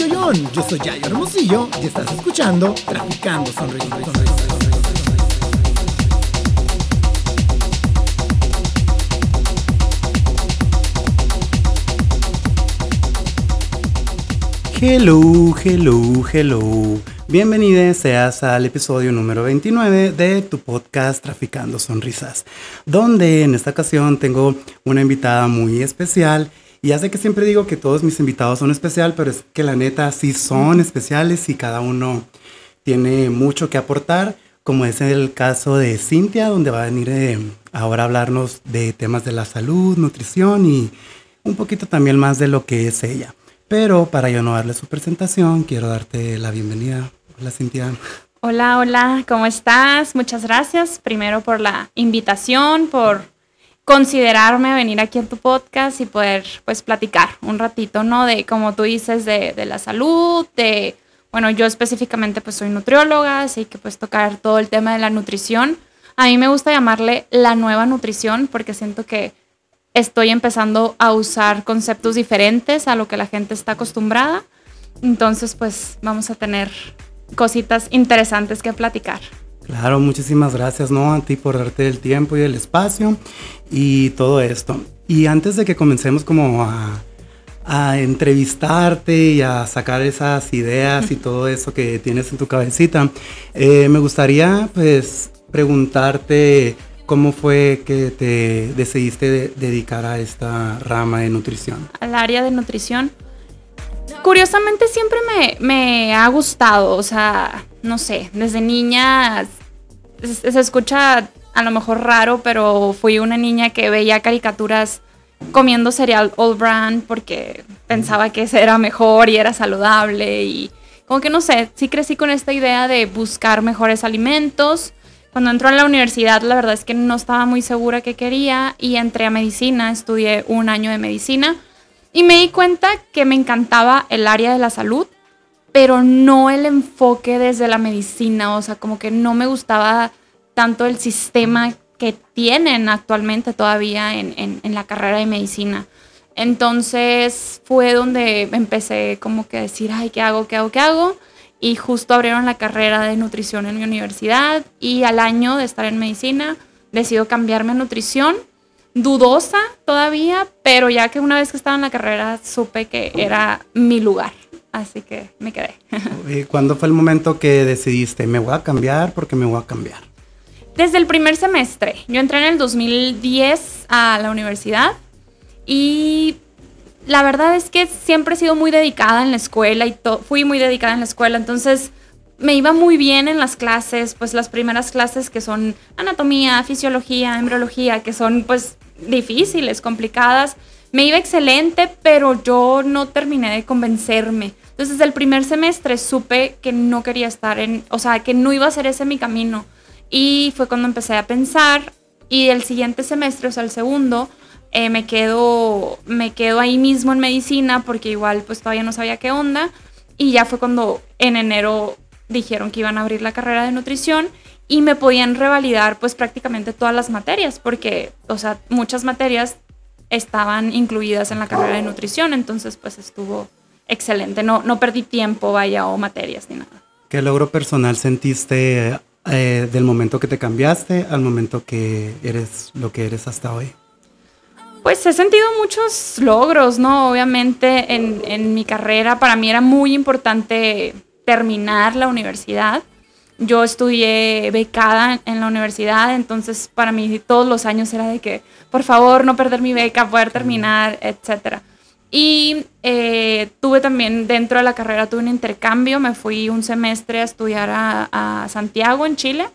Yo soy Yayo Hermosillo y estás escuchando Traficando Sonrisas. Hello, hello, hello. Bienvenido seas al episodio número 29 de tu podcast Traficando Sonrisas, donde en esta ocasión tengo una invitada muy especial. Y ya sé que siempre digo que todos mis invitados son especiales, pero es que la neta sí son especiales y cada uno tiene mucho que aportar, como es el caso de Cintia, donde va a venir eh, ahora a hablarnos de temas de la salud, nutrición y un poquito también más de lo que es ella. Pero para yo no darle su presentación, quiero darte la bienvenida. Hola, Cintia. Hola, hola, ¿cómo estás? Muchas gracias primero por la invitación, por considerarme venir aquí en tu podcast y poder pues platicar un ratito, ¿no? De como tú dices, de, de, la salud, de, bueno, yo específicamente pues soy nutrióloga, así que pues tocar todo el tema de la nutrición. A mí me gusta llamarle la nueva nutrición porque siento que estoy empezando a usar conceptos diferentes a lo que la gente está acostumbrada. Entonces pues vamos a tener cositas interesantes que platicar. Claro, muchísimas gracias, ¿no? A ti por darte el tiempo y el espacio y todo esto. Y antes de que comencemos como a, entrevistarte y a sacar esas ideas y todo eso que tienes en tu cabecita, eh, me gustaría pues preguntarte cómo fue que te decidiste de dedicar a esta rama de nutrición. Al área de nutrición. Curiosamente siempre me, ha gustado, o sea, no sé, desde niña se, escucha a lo mejor raro, pero fui una niña que veía caricaturas comiendo cereal all brand porque pensaba que ese era mejor y era saludable y como que no sé, sí crecí con esta idea de buscar mejores alimentos. Cuando entró a la universidad, la verdad es que no estaba muy segura qué quería y entré a medicina, estudié un año de medicina y me di cuenta que me encantaba el área de la salud, pero no el enfoque desde la medicina, o sea, como que no me gustaba tanto el sistema que tienen actualmente todavía en, la carrera de medicina. Entonces fue donde empecé como que a decir, ay, ¿qué hago? ¿Qué hago? ¿Qué hago? Y justo abrieron la carrera de nutrición en mi universidad y al año de estar en medicina decido cambiarme a nutrición dudosa todavía, pero ya que una vez que estaba en la carrera supe que era mi lugar. Así que me quedé. ¿Y cuándo fue el momento que decidiste, me voy a cambiar porque me voy a cambiar? Desde el primer semestre. Yo entré en el 2010 a la universidad y la verdad es que siempre he sido muy dedicada en la escuela y fui muy dedicada en la escuela. Entonces me iba muy bien en las clases, pues las primeras clases que son anatomía, fisiología, embriología, que son pues difíciles, complicadas. Me iba excelente, pero yo no terminé de convencerme. Entonces, el primer semestre supe que no quería estar en, o sea, que no iba a ser ese mi camino. Y fue cuando empecé a pensar. Y el siguiente semestre, o sea, el segundo, eh, me, quedo, me quedo ahí mismo en medicina porque igual pues todavía no sabía qué onda. Y ya fue cuando en enero dijeron que iban a abrir la carrera de nutrición y me podían revalidar pues prácticamente todas las materias, porque, o sea, muchas materias estaban incluidas en la carrera de nutrición, entonces pues estuvo excelente, no, no perdí tiempo, vaya, o materias ni nada. ¿Qué logro personal sentiste eh, del momento que te cambiaste al momento que eres lo que eres hasta hoy? Pues he sentido muchos logros, ¿no? Obviamente en, en mi carrera para mí era muy importante terminar la universidad yo estudié becada en la universidad, entonces para mí todos los años era de que, por favor, no perder mi beca, poder terminar, etc. Y eh, tuve también dentro de la carrera, tuve un intercambio, me fui un semestre a estudiar a, Santiago, en Chile.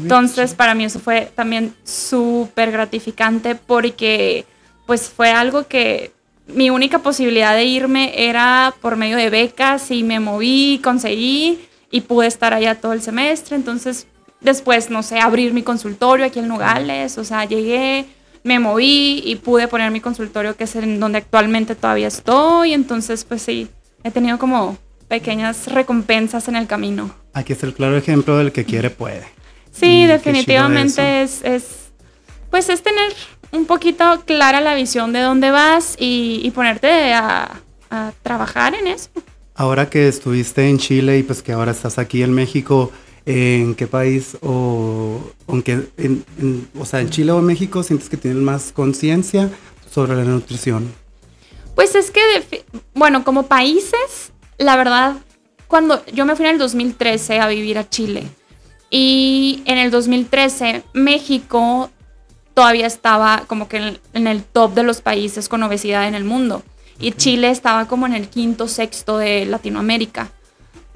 Entonces, para mí eso fue también súper gratificante porque pues fue algo que mi única posibilidad de irme era por medio de becas y me moví, conseguí y pude estar allá todo el semestre. Entonces, después, no sé, abrir mi consultorio aquí en Nogales, o sea, llegué, me moví y pude poner mi consultorio, que es en donde actualmente todavía estoy. Entonces, pues sí, he tenido como pequeñas recompensas en el camino. Aquí es el claro ejemplo del que quiere puede. Sí, definitivamente es, es, pues es tener un poquito clara la visión de dónde vas y, ponerte a, a trabajar en eso. Ahora que estuviste en Chile y pues que ahora estás aquí en México, ¿en qué país o, aunque en, o sea, en Chile o México sientes que tienen más conciencia sobre la nutrición? Pues es que, bueno, como países, la verdad, cuando yo me fui en el 2013 a vivir a Chile y en el 2013 México todavía estaba como que en el top de los países con obesidad en el mundo y Chile estaba como en el quinto, sexto de Latinoamérica.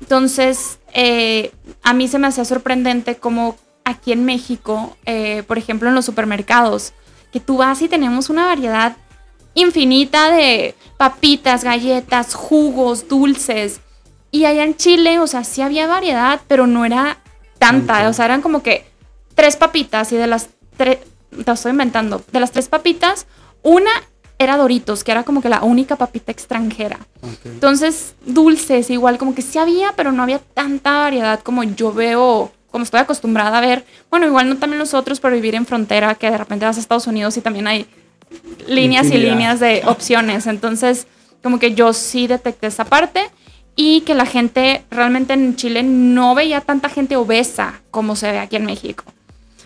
Entonces, eh, a mí se me hacía sorprendente como aquí en México, eh, por ejemplo, en los supermercados, que tú vas y tenemos una variedad infinita de papitas, galletas, jugos, dulces. Y allá en Chile, o sea, sí había variedad, pero no era tanta. O sea, eran como que tres papitas y de las tres, te estoy inventando, de las tres papitas, una era Doritos, que era como que la única papita extranjera. Entonces, dulces, igual como que sí había, pero no había tanta variedad como yo veo, como estoy acostumbrada a ver. Bueno, igual no también los otros, pero vivir en frontera, que de repente vas a Estados Unidos y también hay líneas y líneas de opciones. Entonces, como que yo sí detecté esa parte y que la gente realmente en Chile no veía tanta gente obesa como se ve aquí en México.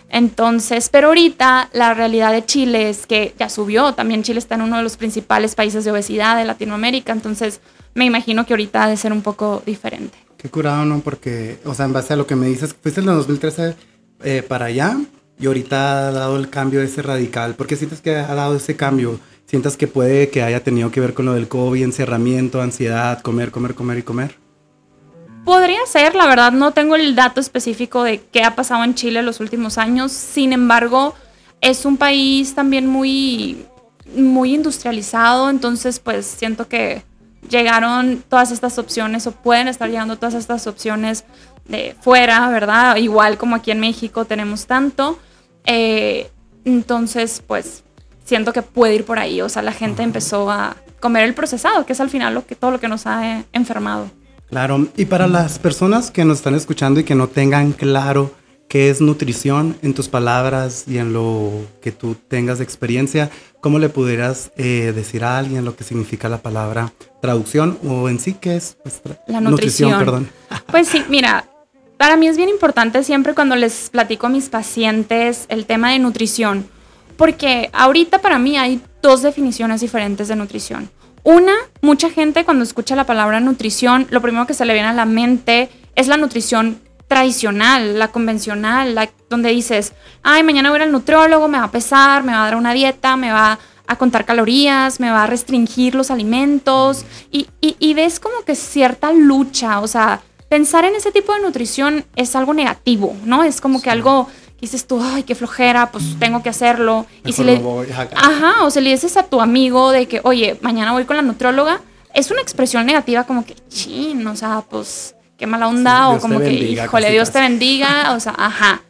Entonces, pero ahorita la realidad de Chile es que ya subió, también Chile está en uno de los principales países de obesidad de Latinoamérica, entonces me imagino que ahorita ha de ser un poco diferente. Qué curado, ¿no? Porque, o sea, en base a lo que me dices, fuiste en el 2013 eh, para allá y ahorita ha dado el cambio ese radical. ¿Por qué sientes que ha dado ese cambio? ¿Sientas que puede que haya tenido que ver con lo del COVID, encerramiento, ansiedad, comer, comer, comer y comer? Podría ser, la verdad no tengo el dato específico de qué ha pasado en Chile los últimos años. Sin embargo, es un país también muy, muy industrializado, entonces pues siento que llegaron todas estas opciones o pueden estar llegando todas estas opciones de fuera, ¿verdad? Igual como aquí en México tenemos tanto. Eh, entonces, pues siento que puede ir por ahí. O sea, la gente empezó a comer el procesado, que es al final lo que, todo lo que nos ha enfermado. Claro, y para las personas que nos están escuchando y que no tengan claro qué es nutrición en tus palabras y en lo que tú tengas de experiencia, ¿cómo le pudieras eh, decir a alguien lo que significa la palabra traducción o en sí qué es la nutrición? perdón. Pues sí, mira, para mí es bien importante siempre cuando les platico a mis pacientes el tema de nutrición, porque ahorita para mí hay dos definiciones diferentes de nutrición. Una, mucha gente cuando escucha la palabra nutrición, lo primero que se le viene a la mente es la nutrición tradicional, la convencional, la, donde dices, ay, mañana voy al nutriólogo, me va a pesar, me va a dar una dieta, me va a contar calorías, me va a restringir los alimentos y, y ves como que cierta lucha, o sea, pensar en ese tipo de nutrición es algo negativo, ¿no? Es como que algo dices tú, ay, qué flojera, pues tengo que hacerlo. y si le, ajá, o se le dices a tu amigo de que, oye, mañana voy con la nutróloga, es una expresión negativa como que, chin, o sea, pues qué mala onda, o como que, híjole, Dios te bendiga, o sea, ajá.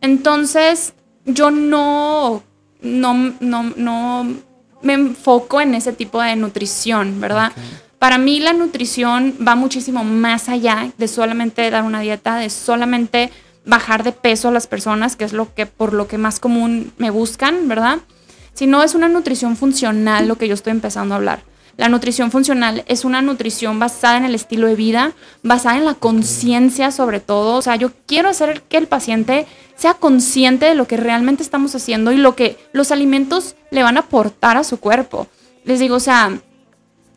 Entonces, yo no, no, no, no me enfoco en ese tipo de nutrición, ¿verdad? Para mí la nutrición va muchísimo más allá de solamente dar una dieta, de solamente bajar de peso a las personas, que es lo que por lo que más común me buscan, ¿verdad? Si no es una nutrición funcional lo que yo estoy empezando a hablar. La nutrición funcional es una nutrición basada en el estilo de vida, basada en la conciencia sobre todo. O sea, yo quiero hacer que el paciente sea consciente de lo que realmente estamos haciendo y lo que los alimentos le van a aportar a su cuerpo. Les digo, o sea,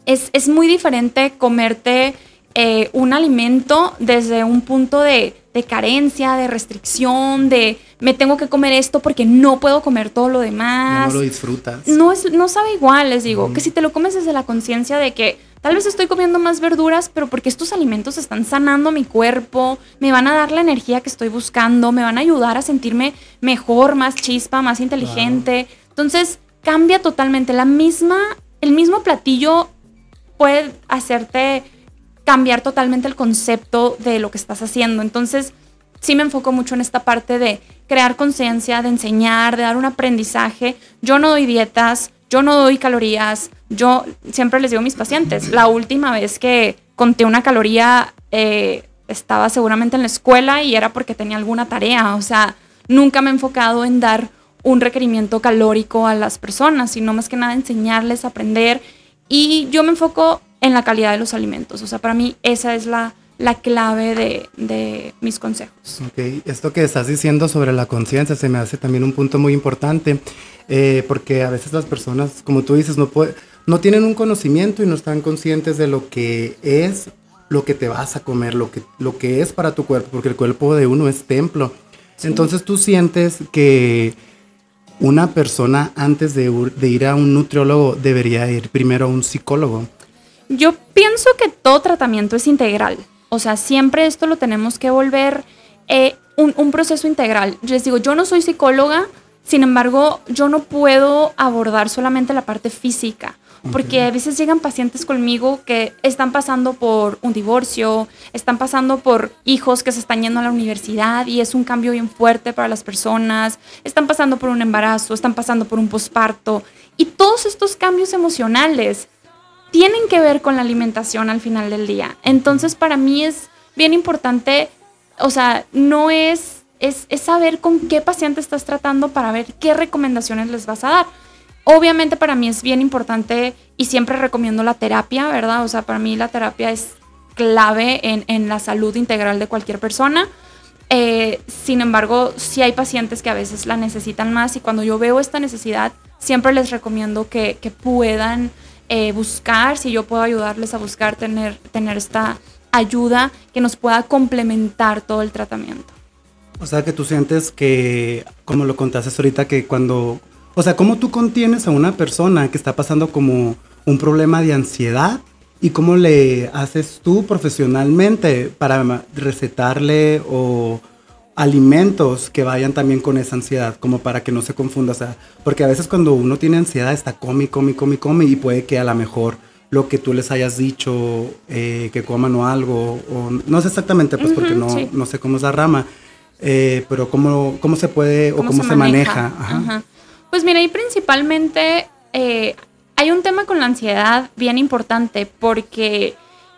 es, es muy diferente comerte eh, un alimento desde un punto de, carencia, de restricción, de me tengo que comer esto porque no puedo comer todo lo demás. no lo disfrutas. No, es, no sabe igual, les digo, que si te lo comes desde la conciencia de que tal vez estoy comiendo más verduras, pero porque estos alimentos están sanando mi cuerpo, me van a dar la energía que estoy buscando, me van a ayudar a sentirme mejor, más chispa, más inteligente. Entonces, cambia totalmente. La misma, el mismo platillo puede hacerte cambiar totalmente el concepto de lo que estás haciendo. Entonces, sí me enfoco mucho en esta parte de crear conciencia, de enseñar, de dar un aprendizaje. Yo no doy dietas, yo no doy calorías, yo siempre les digo a mis pacientes, la última vez que conté una caloría eh, estaba seguramente en la escuela y era porque tenía alguna tarea, o sea, nunca me he enfocado en dar un requerimiento calórico a las personas, sino más que nada enseñarles a aprender. Y yo me enfoco en la calidad de los alimentos. O sea, para mí esa es la, la clave de, de, mis consejos. Ok, esto que estás diciendo sobre la conciencia se me hace también un punto muy importante, eh, porque a veces las personas, como tú dices, no, puede, no tienen un conocimiento y no están conscientes de lo que es lo que te vas a comer, lo que, lo que es para tu cuerpo, porque el cuerpo de uno es templo. Entonces tú sientes que una persona antes de, de ir a un nutriólogo debería ir primero a un psicólogo. Yo pienso que todo tratamiento es integral. O sea, siempre esto lo tenemos que volver eh, un, un, proceso integral. Les digo, yo no soy psicóloga, sin embargo, yo no puedo abordar solamente la parte física. Porque a veces llegan pacientes conmigo que están pasando por un divorcio, están pasando por hijos que se están yendo a la universidad y es un cambio bien fuerte para las personas, están pasando por un embarazo, están pasando por un posparto y todos estos cambios emocionales tienen que ver con la alimentación al final del día. Entonces, para mí es bien importante, o sea, no es, es, saber con qué paciente estás tratando para ver qué recomendaciones les vas a dar. Obviamente para mí es bien importante y siempre recomiendo la terapia, ¿verdad? O sea, para mí la terapia es clave en, la salud integral de cualquier persona. Eh, sin embargo, sí hay pacientes que a veces la necesitan más y cuando yo veo esta necesidad, siempre les recomiendo que, que puedan eh, buscar, si yo puedo ayudarles a buscar tener, tener esta ayuda que nos pueda complementar todo el tratamiento. O sea, que tú sientes que, como lo contaste ahorita, que cuando, o sea, ¿cómo tú contienes a una persona que está pasando como un problema de ansiedad y cómo le haces tú profesionalmente para recetarle o alimentos que vayan también con esa ansiedad, como para que no se confunda, o sea, porque a veces cuando uno tiene ansiedad está come, come, come, come y puede que a lo mejor lo que tú les hayas dicho, eh, que coman o algo, o no sé exactamente, pues porque no, no sé cómo es la rama, eh, pero cómo, cómo se puede o cómo, se, maneja. Pues mira, y principalmente eh, hay un tema con la ansiedad bien importante, porque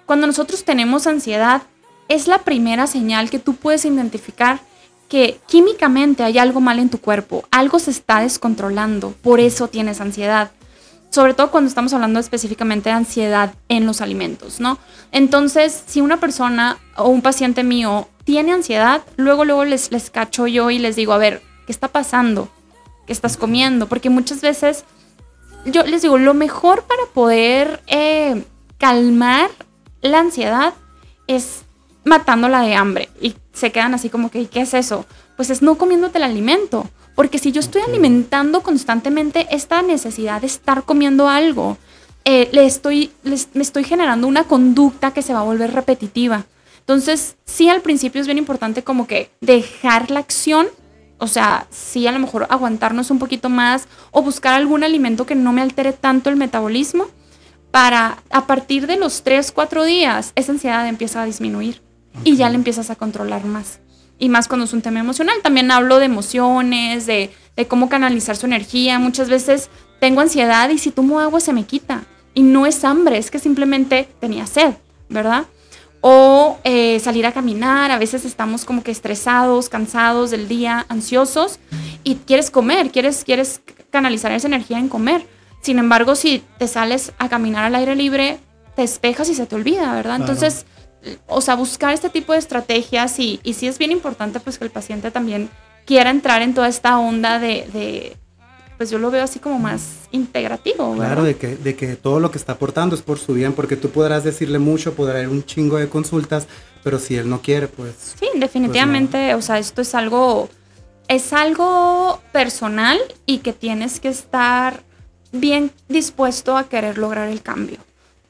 cuando nosotros tenemos ansiedad, es la primera señal que tú puedes identificar que químicamente hay algo mal en tu cuerpo, algo se está descontrolando, por eso tienes ansiedad. Sobre todo cuando estamos hablando específicamente de ansiedad en los alimentos, ¿no? Entonces, si una persona o un paciente mío tiene ansiedad, luego, luego les, les cacho yo y les digo, a ver, ¿qué está pasando? ¿Qué estás comiendo? Porque muchas veces, yo les digo, lo mejor para poder eh, calmar la ansiedad es matándola de hambre. Y se quedan así como que, ¿qué es eso? Pues es no comiéndote el alimento. Porque si yo estoy alimentando constantemente esta necesidad de estar comiendo algo, eh, le estoy, me estoy generando una conducta que se va a volver repetitiva. Entonces, sí, al principio es bien importante como que dejar la acción, o sea, sí, a lo mejor aguantarnos un poquito más o buscar algún alimento que no me altere tanto el metabolismo para a partir de los 3, 4 días esa ansiedad empieza a disminuir y ya le empiezas a controlar más. Y más cuando es un tema emocional. También hablo de emociones, de, cómo canalizar su energía. Muchas veces tengo ansiedad y si tomo agua se me quita. Y no es hambre, es que simplemente tenía sed, ¿verdad? O eh, salir a caminar, a veces estamos como que estresados, cansados del día, ansiosos y quieres comer, quieres, quieres canalizar esa energía en comer. Sin embargo, si te sales a caminar al aire libre, te espejas y se te olvida, ¿verdad? Entonces, o sea, buscar este tipo de estrategias y, y sí es bien importante pues que el paciente también quiera entrar en toda esta onda de, pues yo lo veo así como más integrativo. Claro, de que, de que todo lo que está aportando es por su bien, porque tú podrás decirle mucho, podrá haber un chingo de consultas, pero si él no quiere, pues... Sí, definitivamente, pues o sea, esto es algo, es algo personal y que tienes que estar bien dispuesto a querer lograr el cambio.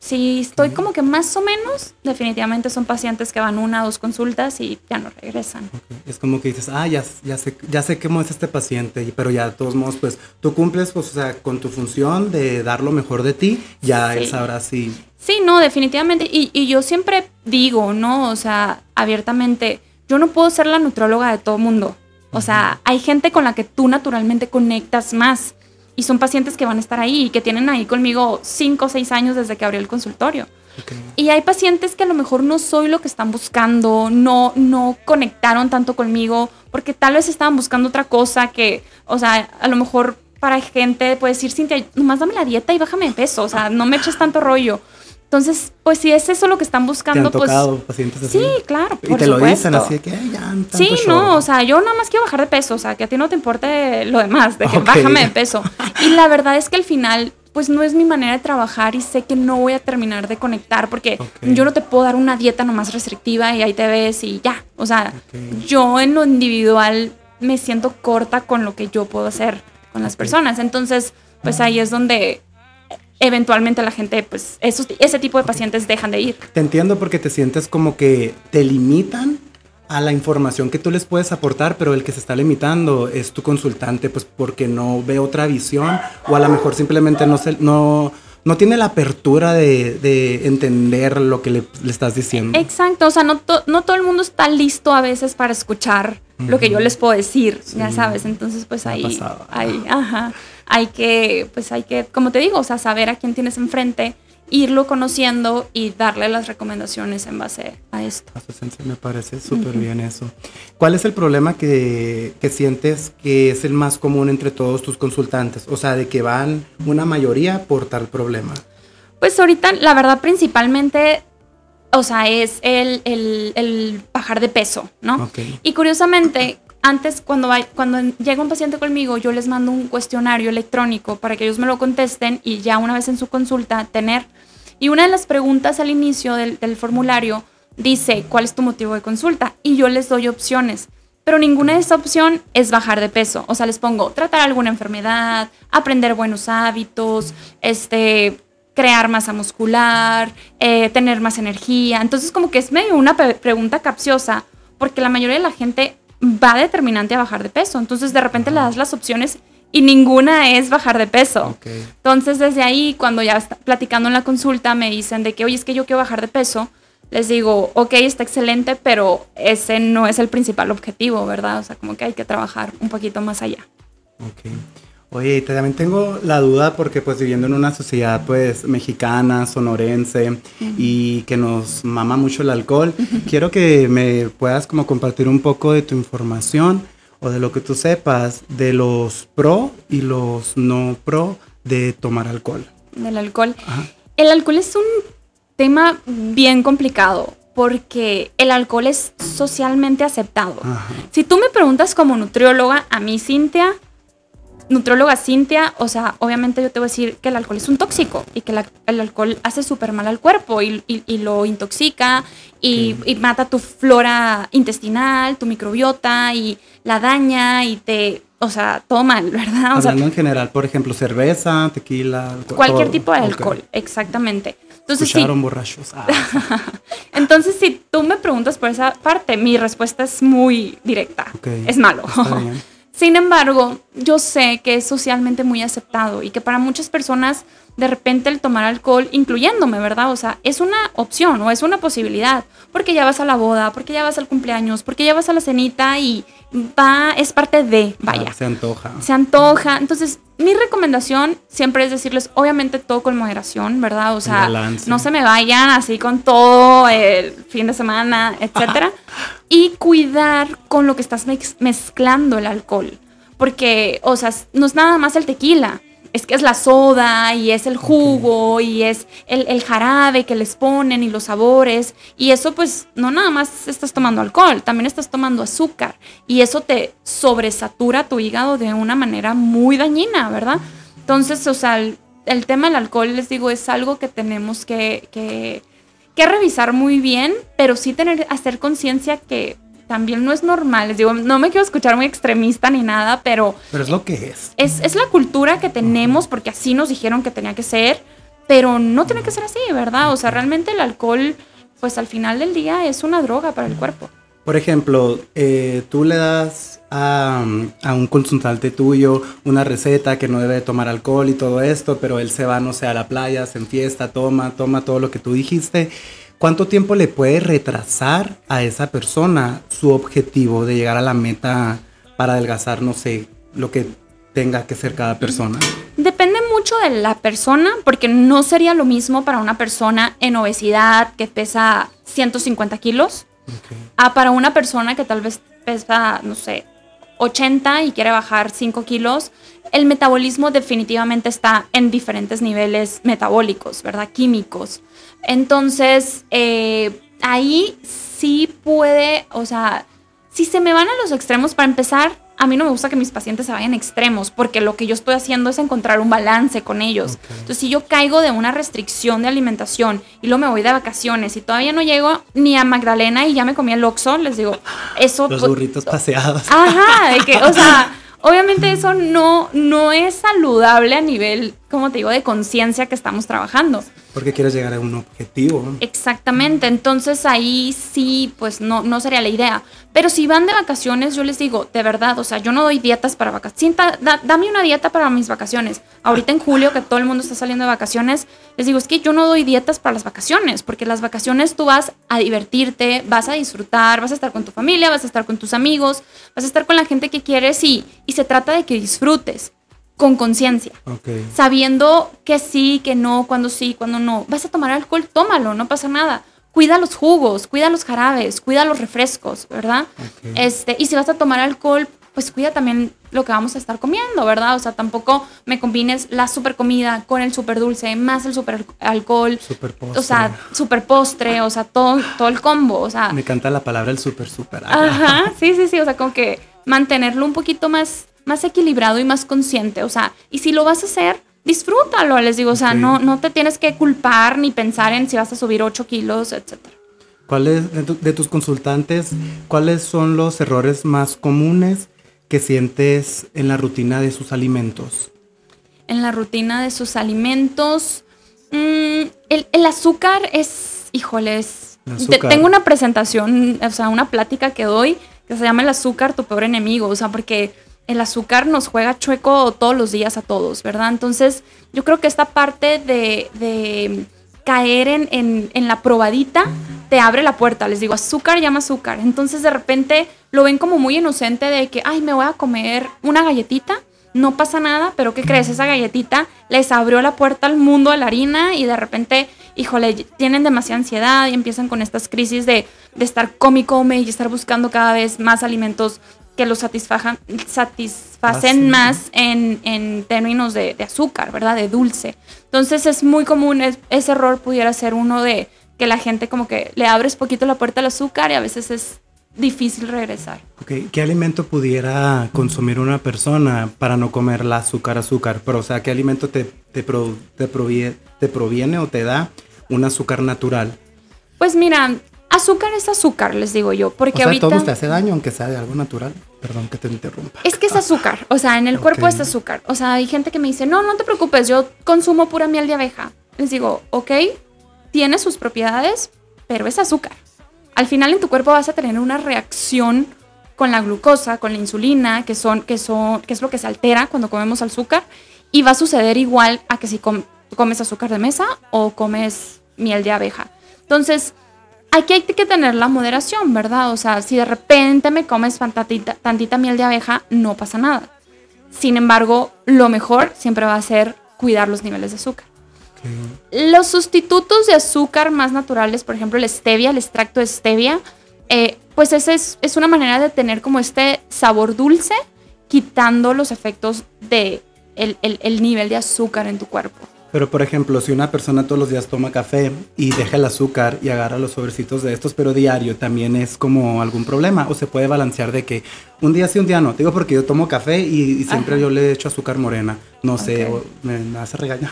Si estoy como que más o menos, definitivamente son pacientes que van una o dos consultas y ya no regresan. Es como que dices, ah, ya, ya, sé, ya sé cómo es este paciente, pero ya de todos modos, pues tú cumples pues, o sea, con tu función de dar lo mejor de ti, ya él sabrá si... Sí, no, definitivamente. Y, y yo siempre digo, ¿no? O sea, abiertamente, yo no puedo ser la nutróloga de todo mundo. O sea, hay gente con la que tú naturalmente conectas más y son pacientes que van a estar ahí y que tienen ahí conmigo cinco o seis años desde que abrió el consultorio. Y hay pacientes que a lo mejor no soy lo que están buscando, no, no conectaron tanto conmigo, porque tal vez estaban buscando otra cosa que, o sea, a lo mejor para gente puede decir, Cintia, nomás dame la dieta y bájame de peso, o sea, no me eches tanto rollo. Entonces, pues si es eso lo que están buscando, ¿Te han pues... tocado pacientes así? Sí, claro, Y te lo dicen así de que, "Ay, ya, tanto Sí, show". no, o sea, yo nada más quiero bajar de peso, o sea, que a ti no te importe lo demás, de que bájame de peso. Y la verdad es que al final, pues no es mi manera de trabajar y sé que no voy a terminar de conectar porque yo no te puedo dar una dieta nomás restrictiva y ahí te ves y ya. O sea, yo en lo individual me siento corta con lo que yo puedo hacer con las personas. Entonces, pues ahí es donde eventualmente la gente, pues esos, ese tipo de pacientes dejan de ir. Te entiendo porque te sientes como que te limitan a la información que tú les puedes aportar, pero el que se está limitando es tu consultante, pues porque no ve otra visión o a lo mejor simplemente no, se, no, no tiene la apertura de, de entender lo que le, le estás diciendo. Exacto, o sea, no, to- no todo el mundo está listo a veces para escuchar lo que yo les puedo decir, ya sabes, entonces pues ahí, ahí, ajá, hay que, pues hay que, como te digo, o sea, saber a quién tienes enfrente, irlo conociendo y darle las recomendaciones en base a esto. Me parece súper bien eso. ¿Cuál es el problema que, que sientes que es el más común entre todos tus consultantes? O sea, de que van una mayoría por tal problema. Pues ahorita, la verdad, principalmente, o sea, es el, el- el bajar de peso, ¿no? Y curiosamente, antes cuando, cuando llega un paciente conmigo, yo les mando un cuestionario electrónico para que ellos me lo contesten y ya una vez en su consulta tener. Y una de las preguntas al inicio del, del formulario dice, ¿cuál es tu motivo de consulta? Y yo les doy opciones. Pero ninguna de esa opción es bajar de peso. O sea, les pongo tratar alguna enfermedad, aprender buenos hábitos, este, crear masa muscular, eh, tener más energía. Entonces, como que es medio una pregunta capciosa, porque la mayoría de la gente va determinante a bajar de peso. Entonces, de repente le das las opciones y ninguna es bajar de peso. Ok. Entonces, desde ahí, cuando ya está platicando en la consulta, me dicen de que, oye, es que yo quiero bajar de peso. Les digo, ok, está excelente, pero ese no es el principal objetivo, ¿verdad? O sea, como que hay que trabajar un poquito más allá. Ok. Oye, también tengo la duda porque pues viviendo en una sociedad pues mexicana, sonorense y que nos mama mucho el alcohol, quiero que me puedas como compartir un poco de tu información o de lo que tú sepas de los pro y los no pro de tomar alcohol. Del alcohol. Ajá. El alcohol es un tema bien complicado porque el alcohol es socialmente aceptado. Ajá. Si tú me preguntas como nutrióloga, a mí Cintia, nutrióloga Cintia, o sea, obviamente yo te voy a decir que el alcohol es un tóxico y que la- el alcohol hace súper mal al cuerpo y, y- y lo intoxica y, y mata tu flora intestinal, tu microbiota y la daña y te, o sea, todo mal, ¿verdad? O sea, Hablando en general, por ejemplo, cerveza, tequila, cualquier todo. tipo de alcohol, exactamente. Entonces, sí, borrachos. Ah, entonces, si tú me preguntas por esa parte, mi respuesta es muy directa. Es malo. está bien. Sin embargo, yo sé que es socialmente muy aceptado y que para muchas personas de repente el tomar alcohol, incluyéndome, ¿verdad? O sea, es una opción o es una posibilidad, porque ya vas a la boda, porque ya vas al cumpleaños, porque ya vas a la cenita y va, es parte de, vaya Ah, se antoja. se antoja. Entonces, mi recomendación siempre es decirles, obviamente todo con moderación, ¿verdad? O sea, balance. no se me vayan así con todo el fin de semana, etcétera. y cuidar con lo que estás mez- mezclando el alcohol. Porque, o sea, no es nada más el tequila. Es que es la soda y es el jugo y es el, el jarabe que les ponen y los sabores. Y eso pues no nada más estás tomando alcohol, también estás tomando azúcar. Y eso te sobresatura tu hígado de una manera muy dañina, ¿verdad? Entonces, o sea, el, el tema del alcohol, les digo, es algo que tenemos que, que, que revisar muy bien, pero sí tener, hacer conciencia que también no es normal. Les digo, no me quiero escuchar muy extremista ni nada, pero Pero es lo que es. es, es la cultura que tenemos porque así nos dijeron que tenía que ser, pero no tiene que ser así, ¿verdad? O sea, realmente el alcohol, pues al final del día es una droga para el cuerpo. Por ejemplo, eh, tú le das a, a un consultante tuyo una receta que no debe de tomar alcohol y todo esto, pero él se va, no sé, a la playa, se enfiesta, toma, toma todo lo que tú dijiste. ¿Cuánto tiempo le puede retrasar a esa persona su objetivo de llegar a la meta para adelgazar, no sé, lo que tenga que ser cada persona? Depende mucho de la persona, porque no sería lo mismo para una persona en obesidad que pesa 150 kilos, a para una persona que tal vez pesa, no sé, 80 y quiere bajar 5 kilos. el metabolismo definitivamente está en diferentes niveles metabólicos, ¿verdad? Químicos. Entonces, eh, ahí sí puede, o sea, si se me van a los extremos, para empezar, a mí no me gusta que mis pacientes se vayan extremos, porque lo que yo estoy haciendo es encontrar un balance con ellos. Entonces, si yo caigo de una restricción de alimentación y luego me voy de vacaciones y todavía no llego ni a Magdalena y ya me comí el Oxxo, les digo, eso... Los burritos paseados. Ajá, de que, o sea, obviamente eso no, no es saludable a nivel, como te digo, de conciencia que estamos trabajando. Porque quieres llegar a un objetivo. Exactamente, entonces ahí sí, pues no, no sería la idea. Pero si van de vacaciones, yo les digo, de verdad, o sea, yo no doy dietas para vacaciones. dame una dieta para mis vacaciones. Ahorita en julio, que todo el mundo está saliendo de vacaciones, les digo, es que yo no doy dietas para las vacaciones, porque las vacaciones tú vas a divertirte, vas a disfrutar, vas a estar con tu familia, vas a estar con tus amigos, vas a estar con la gente que quieres y, y se trata de que disfrutes con conciencia. Sabiendo que sí, que no, cuando sí, cuando no. Vas a tomar alcohol, tómalo, no pasa nada. Cuida los jugos, cuida los jarabes, cuida los refrescos, ¿verdad? Este, y si vas a tomar alcohol, pues cuida también lo que vamos a estar comiendo, ¿verdad? O sea, tampoco me combines la super comida con el super dulce, más el super alcohol. Super postre. O sea, super postre, o sea, todo, todo el combo, o sea. Me encanta la palabra el super super. Ajá, sí, sí, sí, o sea, como que mantenerlo un poquito más más equilibrado y más consciente. O sea, y si lo vas a hacer, disfrútalo, les digo. O sea, no, no te tienes que culpar ni pensar en si vas a subir 8 kilos, etc. ¿Cuáles de, de tus consultantes, cuáles son los errores más comunes que sientes en la rutina de sus alimentos? En la rutina de sus alimentos, mm, el, azúcar es, híjoles, tengo una presentación, o sea, una plática que doy que se llama El azúcar, tu peor enemigo, o sea, porque el azúcar nos juega chueco todos los días a todos, ¿verdad? Entonces, yo creo que esta parte de, caer en, la probadita te abre la puerta. Les digo, azúcar llama azúcar. Entonces, de repente lo ven como muy inocente de que, ay, me voy a comer una galletita. No pasa nada, pero ¿qué crees? Esa galletita les abrió la puerta al mundo de la harina y de repente, híjole, tienen demasiada ansiedad y empiezan con estas crisis de, de estar come y come y estar buscando cada vez más alimentos que los satisfajan, satisfacen más en, términos de, azúcar, ¿verdad? De dulce. Entonces es muy común, ese error pudiera ser uno de que la gente como que le abres poquito la puerta al azúcar y a veces es difícil regresar. Okay. ¿Qué alimento pudiera consumir una persona para no comer la azúcar, azúcar? Pero, o sea, ¿qué alimento te, te, te, proviene, te proviene o te da un azúcar natural? Pues mira, Azúcar es azúcar, les digo yo, porque o sea, ahorita... todo te hace daño, aunque sea de algo natural. Perdón que te interrumpa. Es que es azúcar, o sea, en el cuerpo es azúcar. O sea, hay gente que me dice, no, no te preocupes, yo consumo pura miel de abeja. Les digo, ok, tiene sus propiedades, pero es azúcar. Al final en tu cuerpo vas a tener una reacción con la glucosa, con la insulina, que, son, que, son, que es lo que se altera cuando comemos azúcar, y va a suceder igual a que si comes azúcar de mesa o comes miel de abeja. Entonces, aquí hay que tener la moderación, ¿verdad? O sea, si de repente me comes tantita, miel de abeja, no pasa nada. Sin embargo, lo mejor siempre va a ser cuidar los niveles de azúcar. Los sustitutos de azúcar más naturales, por ejemplo, el stevia, el extracto de stevia, eh, pues es, una manera de tener como este sabor dulce, quitando los efectos de el nivel de azúcar en tu cuerpo. Pero por ejemplo, si una persona todos los días toma café y deja el azúcar y agarra los sobrecitos de estos, pero diario, también es como algún problema o se puede balancear de que un día sí, un día no. Digo porque yo tomo café y, siempre yo le echo azúcar morena. No sé, me, hace regañar.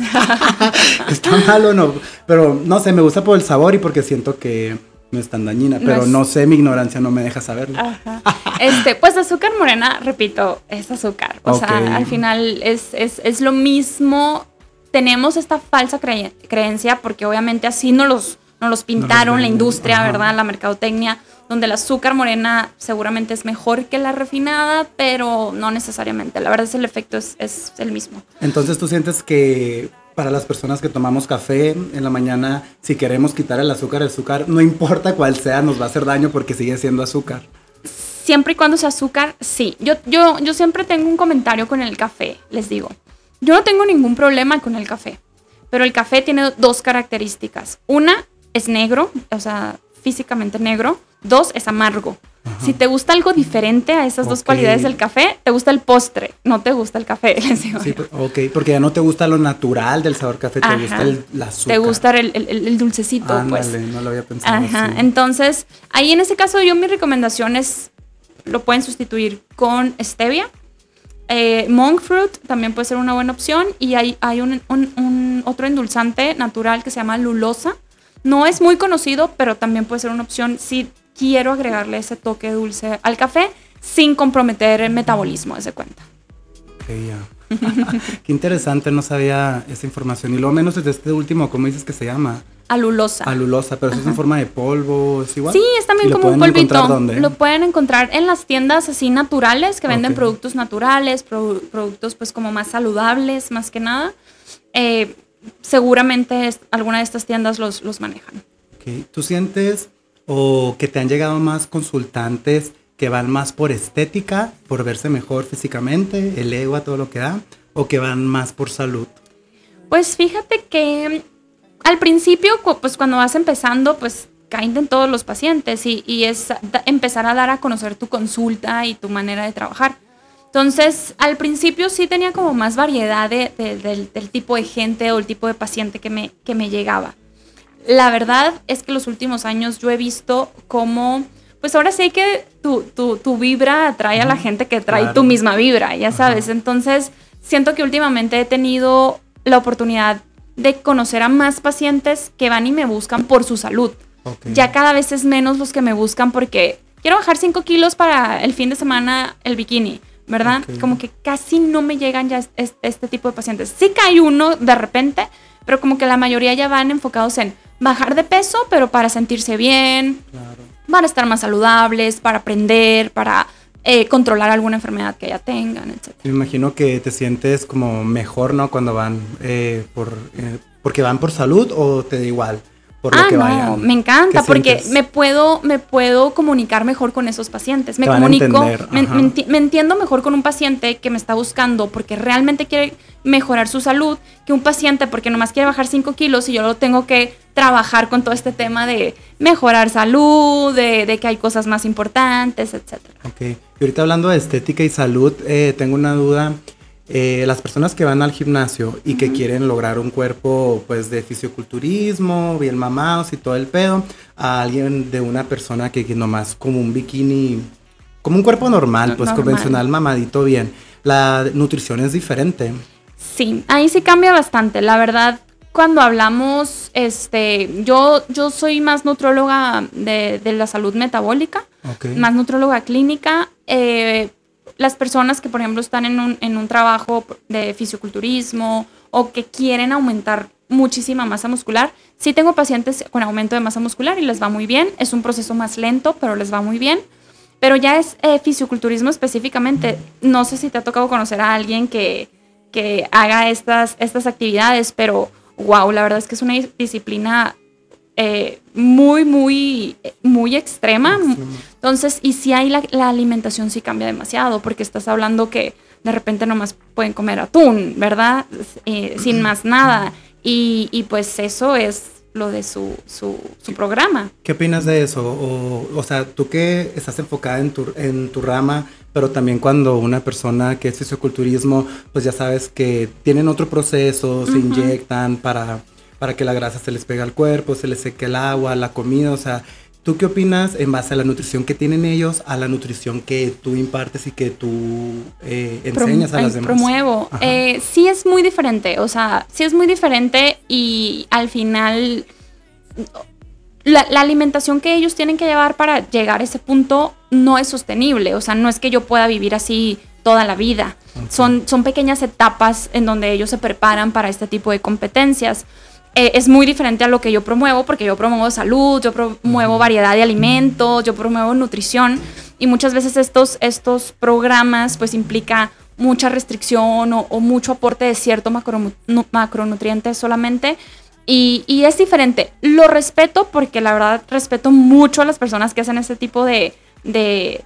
Está mal o no, pero no sé, me gusta por el sabor y porque siento que no es tan dañina, pero no, sé, mi ignorancia no me deja saberlo. Este, pues azúcar morena, repito, es azúcar. O sea, al final es, es, es lo mismo tenemos esta falsa creencia porque obviamente así no los, no los pintaron la industria, ¿verdad? La mercadotecnia, donde el azúcar morena seguramente es mejor que la refinada, pero no necesariamente. La verdad es el efecto es, es el mismo. Entonces tú sientes que para las personas que tomamos café en la mañana, si queremos quitar el azúcar, el azúcar, no importa cuál sea, nos va a hacer daño porque sigue siendo azúcar. Siempre y cuando sea azúcar, sí. Yo, yo, yo siempre tengo un comentario con el café, les digo. Yo no tengo ningún problema con el café, pero el café tiene dos características. Una es negro, o sea, físicamente negro. Dos es amargo. Si te gusta algo diferente a esas dos cualidades del café, te gusta el postre, no te gusta el café. les digo Sí, ok, porque ya no te gusta lo natural del sabor café, te gusta el, azúcar. Te gusta el, el- el- el dulcecito, pues. no lo había pensado Ajá. así. Entonces, ahí en ese caso, yo mi recomendación es lo pueden sustituir con stevia. Eh, monk fruit también puede ser una buena opción. Y hay, hay un, un- otro endulzante natural que se llama lulosa. No es muy conocido, pero también puede ser una opción si quiero agregarle ese toque dulce al café sin comprometer el metabolismo, de cuenta. Ok, ya. Qué interesante, no sabía esa información. Y lo menos es de este último, ¿cómo dices que se llama? Alulosa. Alulosa, pero eso es en forma de polvo, ¿es igual? Sí, es también ¿Y lo como un polvito. dónde? Lo pueden encontrar en las tiendas así naturales que venden productos naturales, pro- productos pues como más saludables, más que nada. Eh, seguramente es- alguna de estas tiendas los, los manejan. ¿Tú sientes o que te han llegado más consultantes que van más por estética, por verse mejor físicamente, el ego a todo lo que da, o que van más por salud? Pues fíjate que al principio, pues cuando vas empezando, pues caen en todos los pacientes y, y es da- empezar a dar a conocer tu consulta y tu manera de trabajar. Entonces, al principio sí tenía como más variedad de- de- del, del tipo de gente o el tipo de paciente que me, que me llegaba. La verdad es que los últimos años yo he visto cómo, pues ahora sí que tu, tu, tu vibra atrae a la gente que trae Claro. tu misma vibra, ya sabes. Entonces, siento que últimamente he tenido la oportunidad de conocer a más pacientes que van y me buscan por su salud. Ya cada vez es menos los que me buscan porque quiero bajar 5 kilos para el fin de semana el bikini, ¿verdad? Como que casi no me llegan ya es- es- este tipo de pacientes. Sí cae uno de repente, pero como que la mayoría ya van enfocados en bajar de peso, pero para sentirse bien, Claro. para estar más saludables, para aprender, para eh, controlar alguna enfermedad que ya tengan, etc. Me imagino que te sientes como mejor, ¿no? Cuando van eh, por... eh, porque van por salud o te da igual por lo ah, que no, vayan. me encanta ¿Qué porque sientes? me puedo, me puedo comunicar mejor con esos pacientes. Me comunico, me, ajá. me enti- me entiendo mejor con un paciente que me está buscando porque realmente quiere mejorar su salud que un paciente porque nomás quiere bajar 5 kilos y yo lo tengo que trabajar con todo este tema de mejorar salud, de, de que hay cosas más importantes, etcétera. Ok. Y ahorita hablando de estética y salud, eh, tengo una duda. Eh, las personas que van al gimnasio y que quieren lograr un cuerpo pues de fisioculturismo, bien mamados y todo el pedo, a alguien de una persona que, que nomás como un bikini, como un cuerpo normal, No- pues normal. convencional, mamadito bien. La nutrición es diferente. Sí, ahí sí cambia bastante. La verdad, cuando hablamos, este, yo, yo soy más nutróloga de, de la salud metabólica, más nutróloga clínica. Eh, las personas que, por ejemplo, están en un, en un trabajo de fisioculturismo o que quieren aumentar muchísima masa muscular, sí tengo pacientes con aumento de masa muscular y les va muy bien. Es un proceso más lento, pero les va muy bien. Pero ya es eh, fisioculturismo específicamente. No sé si te ha tocado conocer a alguien que, que haga estas, estas actividades, pero wow, la verdad es que es una dis- disciplina eh, muy, muy, muy extrema. Entonces, y si hay la, la alimentación sí cambia demasiado, porque estás hablando que de repente nomás pueden comer atún, ¿verdad? Eh, sin más nada. Y, y pues eso es lo de su, su, su programa. ¿Qué opinas de eso? O, o sea, tú que estás enfocada en tu, en tu rama, pero también cuando una persona que es fisioculturismo, pues ya sabes que tienen otro proceso, se inyectan para, para que la grasa se les pegue al cuerpo, se les seque el agua, la comida, o sea, ¿tú qué opinas en base a la nutrición que tienen ellos, a la nutrición que tú impartes y que tú eh, enseñas a las demás? Promuevo. Eh, sí es muy diferente, o sea, sí es muy diferente y al final la, la alimentación que ellos tienen que llevar para llegar a ese punto no es sostenible, o sea, no es que yo pueda vivir así toda la vida. Son, son pequeñas etapas en donde ellos se preparan para este tipo de competencias. Eh, es muy diferente a lo que yo promuevo, porque yo promuevo salud, yo promuevo variedad de alimentos, yo promuevo nutrición y muchas veces estos, estos programas pues implica mucha restricción o, o mucho aporte de cierto nu- macronutriente solamente. Y, y es diferente. Lo respeto porque la verdad respeto mucho a las personas que hacen este tipo de, de,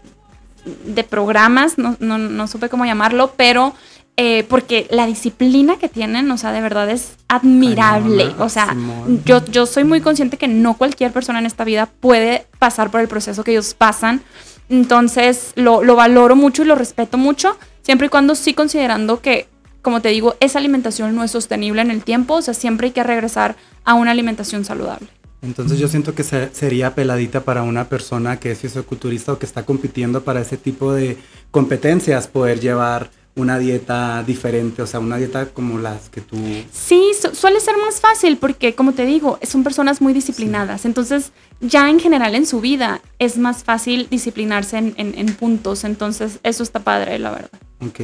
de programas, no, no, no supe cómo llamarlo, pero eh, porque la disciplina que tienen, o sea, de verdad es admirable. O sea, yo, yo soy muy consciente que no cualquier persona en esta vida puede pasar por el proceso que ellos pasan. Entonces lo, lo valoro mucho y lo respeto mucho, siempre y cuando sí considerando que, como te digo, esa alimentación no es sostenible en el tiempo, o sea, siempre hay que regresar a una alimentación saludable. Entonces yo siento que sería peladita para una persona que es fisioculturista o que está compitiendo para ese tipo de competencias, poder llevar una dieta diferente, o sea, una dieta como las que tú... Sí, suele ser más fácil porque, como te digo, son personas muy disciplinadas. Entonces, ya en general en su vida es más fácil disciplinarse en, en, puntos. Entonces, eso está padre, la verdad. Ok,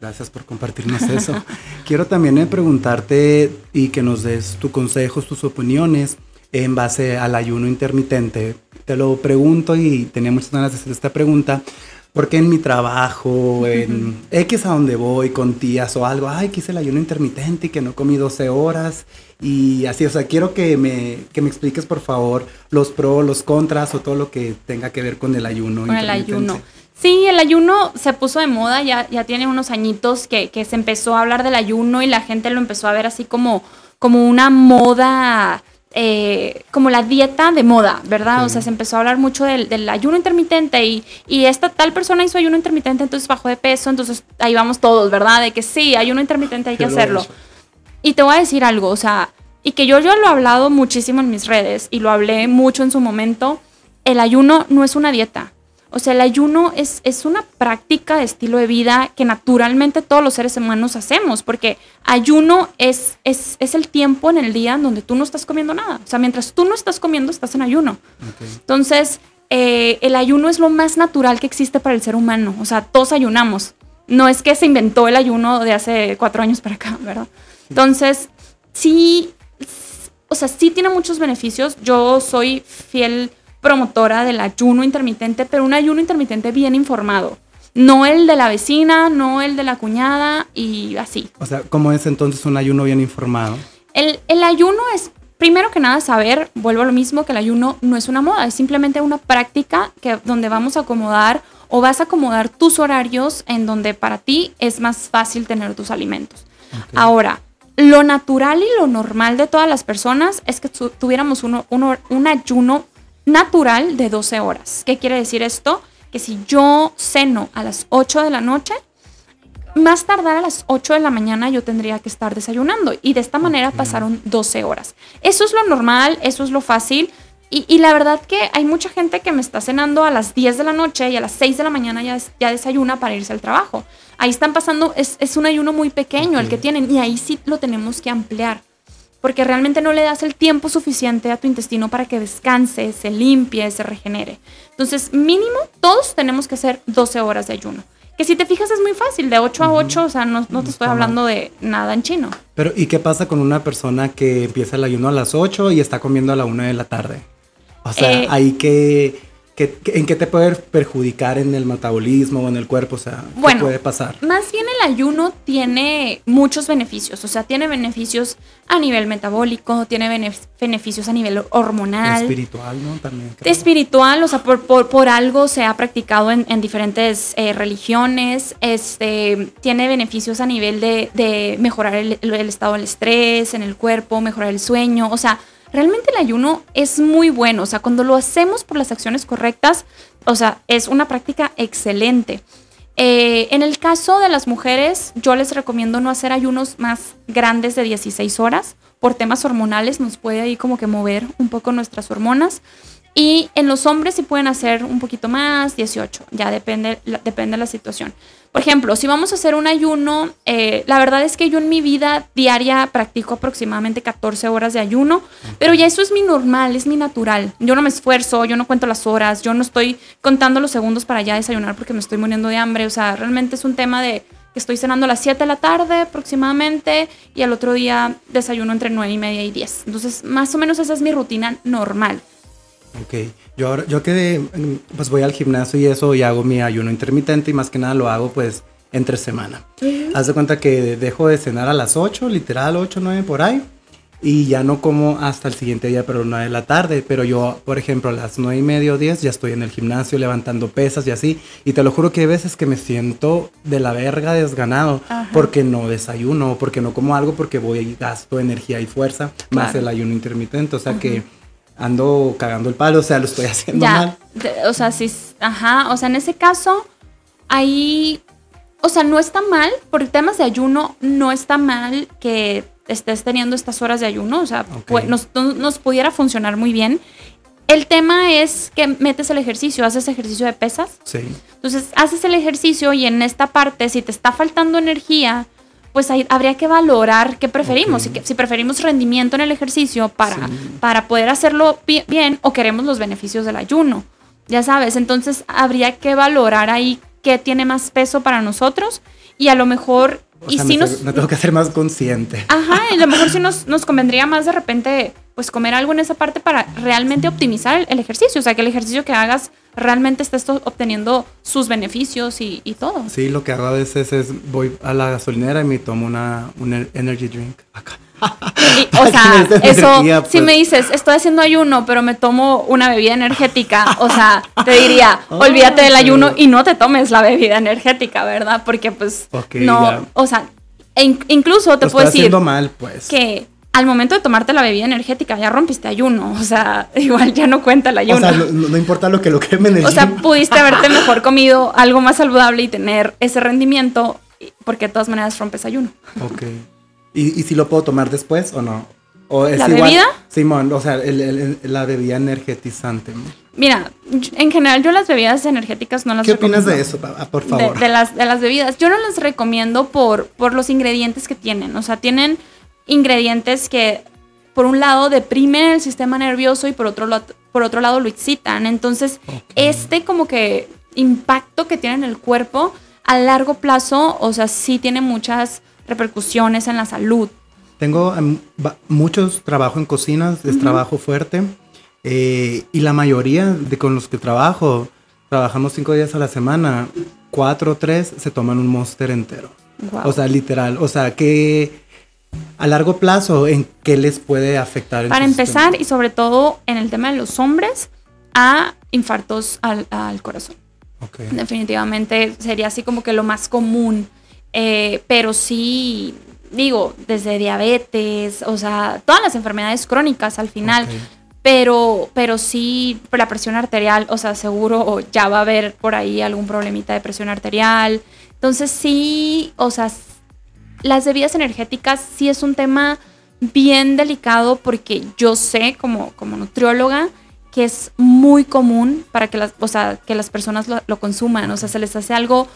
gracias por compartirnos eso. Quiero también eh, preguntarte y que nos des tus consejos, tus opiniones en base al ayuno intermitente. Te lo pregunto y tenía muchas ganas de hacer esta pregunta porque en mi trabajo, en X a donde voy con tías o algo, ay, que hice el ayuno intermitente y que no comí 12 horas y así, o sea, quiero que me, que me expliques por favor los pros, los contras o todo lo que tenga que ver con el ayuno. Con el ayuno. Sí, el ayuno se puso de moda, ya, ya tiene unos añitos que, que se empezó a hablar del ayuno y la gente lo empezó a ver así como, como una moda eh, como la dieta de moda, ¿verdad? O sea, se empezó a hablar mucho del, ayuno intermitente y, y, esta tal persona hizo ayuno intermitente, entonces bajó de peso, entonces ahí vamos todos, ¿verdad? De que sí, ayuno intermitente hay que hacerlo. Y te voy a decir algo, o sea, y que yo, yo lo he hablado muchísimo en mis redes y lo hablé mucho en su momento, el ayuno no es una dieta. O sea, el ayuno es, es una práctica de estilo de vida que naturalmente todos los seres humanos hacemos, porque ayuno es, es, es, el tiempo en el día en donde tú no estás comiendo nada. O sea, mientras tú no estás comiendo, estás en ayuno. Entonces, eh, el ayuno es lo más natural que existe para el ser humano. O sea, todos ayunamos. No es que se inventó el ayuno de hace cuatro años para acá, ¿verdad? Entonces, sí, o sea, sí tiene muchos beneficios. Yo soy fiel promotora del ayuno intermitente, pero un ayuno intermitente bien informado. No el de la vecina, no el de la cuñada y así. O sea, ¿cómo es entonces un ayuno bien informado? El, el ayuno es, primero que nada, saber, vuelvo a lo mismo, que el ayuno no es una moda, es simplemente una práctica que, donde vamos a acomodar o vas a acomodar tus horarios en donde para ti es más fácil tener tus alimentos. Ahora, lo natural y lo normal de todas las personas es que tuviéramos uno, un ayuno natural de 12 horas. ¿Qué quiere decir esto? Que si yo ceno a las 8 de la noche, más tardar a las 8 de la mañana yo tendría que estar desayunando y de esta manera pasaron 12 horas. Eso es lo normal, eso es lo fácil. Y, la verdad que hay mucha gente que me está cenando a las 10 de la noche y a las 6 de la mañana ya, ya desayuna para irse al trabajo. Ahí están pasando, es, un ayuno muy pequeño el que tienen y ahí sí lo tenemos que ampliar porque realmente no le das el tiempo suficiente a tu intestino para que descanse, se limpie, se regenere. Entonces, mínimo, todos tenemos que hacer 12 horas de ayuno. Que si te fijas es muy fácil, de 8 a 8, o sea, no, te estoy hablando de nada en chino. Pero, ¿y qué pasa con una persona que empieza el ayuno a las 8 y está comiendo a la 1 de la tarde? O sea, eh, hay que en qué te puede perjudicar en el metabolismo o en el cuerpo? O sea, ¿qué puede pasar? Más bien el ayuno tiene muchos beneficios. O sea, tiene beneficios a nivel metabólico, tiene beneficios a nivel hormonal. Espiritual, ¿no? También. Espiritual, o sea, por, por, algo se ha practicado en, diferentes eh, religiones. Este, tiene beneficios a nivel de, mejorar el, el estado del estrés en el cuerpo, mejorar el sueño. O sea, realmente el ayuno es muy bueno, o sea, cuando lo hacemos por las acciones correctas, o sea, es una práctica excelente. Eh, en el caso de las mujeres, yo les recomiendo no hacer ayunos más grandes de 16 horas. Por temas hormonales nos puede ahí como que mover un poco nuestras hormonas. Y en los hombres sí pueden hacer un poquito más, 18, ya depende, depende de la situación. Por ejemplo, si vamos a hacer un ayuno, eh, la verdad es que yo en mi vida diaria practico aproximadamente 14 horas de ayuno, pero ya eso es mi normal, es mi natural. Yo no me esfuerzo, yo no cuento las horas, yo no estoy contando los segundos para ya desayunar porque me estoy muriendo de hambre. O sea, realmente es un tema de que estoy cenando a las 7 de la tarde aproximadamente y al otro día desayuno entre 9 y media y 10. Entonces, más o menos esa es mi rutina normal. Ok, yo ahora, yo que pues voy al gimnasio y eso y hago mi ayuno intermitente y más que nada lo hago pues entre semana. Haz de cuenta que dejo de cenar a las 8, literal 8, 9 por ahí. Y ya no como hasta el siguiente día, pero 9 de la tarde. Pero yo, por ejemplo, a las 9 y media o 10 ya estoy en el gimnasio levantando pesas y así. Y te lo juro que hay veces que me siento de la verga desganado porque no desayuno, porque no como algo, porque voy y gasto energía y fuerza, más el ayuno intermitente. O sea que ando cagando el palo, o sea, lo estoy haciendo Ya, mal. o sea, sí, ajá, o sea, en ese caso, ahí, o sea, no está mal, por temas de ayuno, no está mal que estés teniendo estas horas de ayuno, o sea, nos, no- nos pudiera funcionar muy bien. El tema es que metes el ejercicio, haces ejercicio de pesas, Sí. entonces haces el ejercicio y en esta parte, si te está faltando energía, pues ahí habría que valorar qué preferimos. Ok. Si, que- si preferimos rendimiento en el ejercicio para, Sí. para poder hacerlo bien o queremos los beneficios del ayuno. Ya sabes, entonces habría que valorar ahí qué tiene más peso para nosotros y a lo mejor... O y sea, si me, nos... me tengo que hacer más consciente. Ajá, y a lo mejor sí nos, nos convendría más de repente, pues comer algo en esa parte para realmente optimizar el, el ejercicio. O sea, que el ejercicio que hagas realmente estés obteniendo sus beneficios y, y todo. Sí, lo que hago a veces es voy a la gasolinera y me tomo una, un energy drink. Acá. Y, o sea, eso, energía, si pues. me dices, estoy haciendo ayuno, pero me tomo una bebida energética, o sea, te diría, Ah, olvídate del ayuno y no te tomes la bebida energética, ¿verdad? Porque pues, Ok, no, ya. o sea, e in- incluso te Lo puedo decir mal, pues. que al momento de tomarte la bebida energética ya rompiste ayuno, o sea, igual ya no cuenta el O ayuno. sea, no, importa lo que lo queme en el O sea, pudiste haberte mejor comido algo más saludable y tener ese rendimiento, porque de todas maneras rompes ayuno. Ok. ¿Y, ¿Y si lo puedo tomar después o no? ¿O es ¿La igual? bebida? Simón, o sea, el- la bebida energetizante. Mira, en general yo las bebidas energéticas no las ¿Qué opinas de recomiendo. eso, por De, favor? de las, de las bebidas. Yo no las recomiendo por, por los ingredientes que tienen. O sea, tienen ingredientes que, por un lado, deprimen el sistema nervioso y por otro, lo- por otro lado lo excitan. Entonces, este como que impacto que tiene en el cuerpo a largo plazo, o sea, sí tiene muchas repercusiones en la salud. Tengo ba- muchos trabajo en cocinas, es trabajo fuerte. eh, y la mayoría de con los que trabajo, trabajamos cinco días a la semana, cuatro o tres se toman un monster entero. O sea, literal. O sea, que a largo plazo, ¿en qué les puede afectar? Para empezar, sistema? y sobre todo en el tema de los hombres, a infartos al, al corazón. Definitivamente sería así como que lo más común. Eh, pero sí, digo, desde diabetes, o sea, todas las enfermedades crónicas al final. Pero, pero sí, la presión arterial, o sea, seguro ya va a haber por ahí algún problemita de presión arterial. Entonces sí, o sea, las bebidas energéticas sí es un tema bien delicado porque yo sé como, como nutrióloga que es muy común para que las, o sea, que las personas lo, lo consuman. O sea, se les hace algo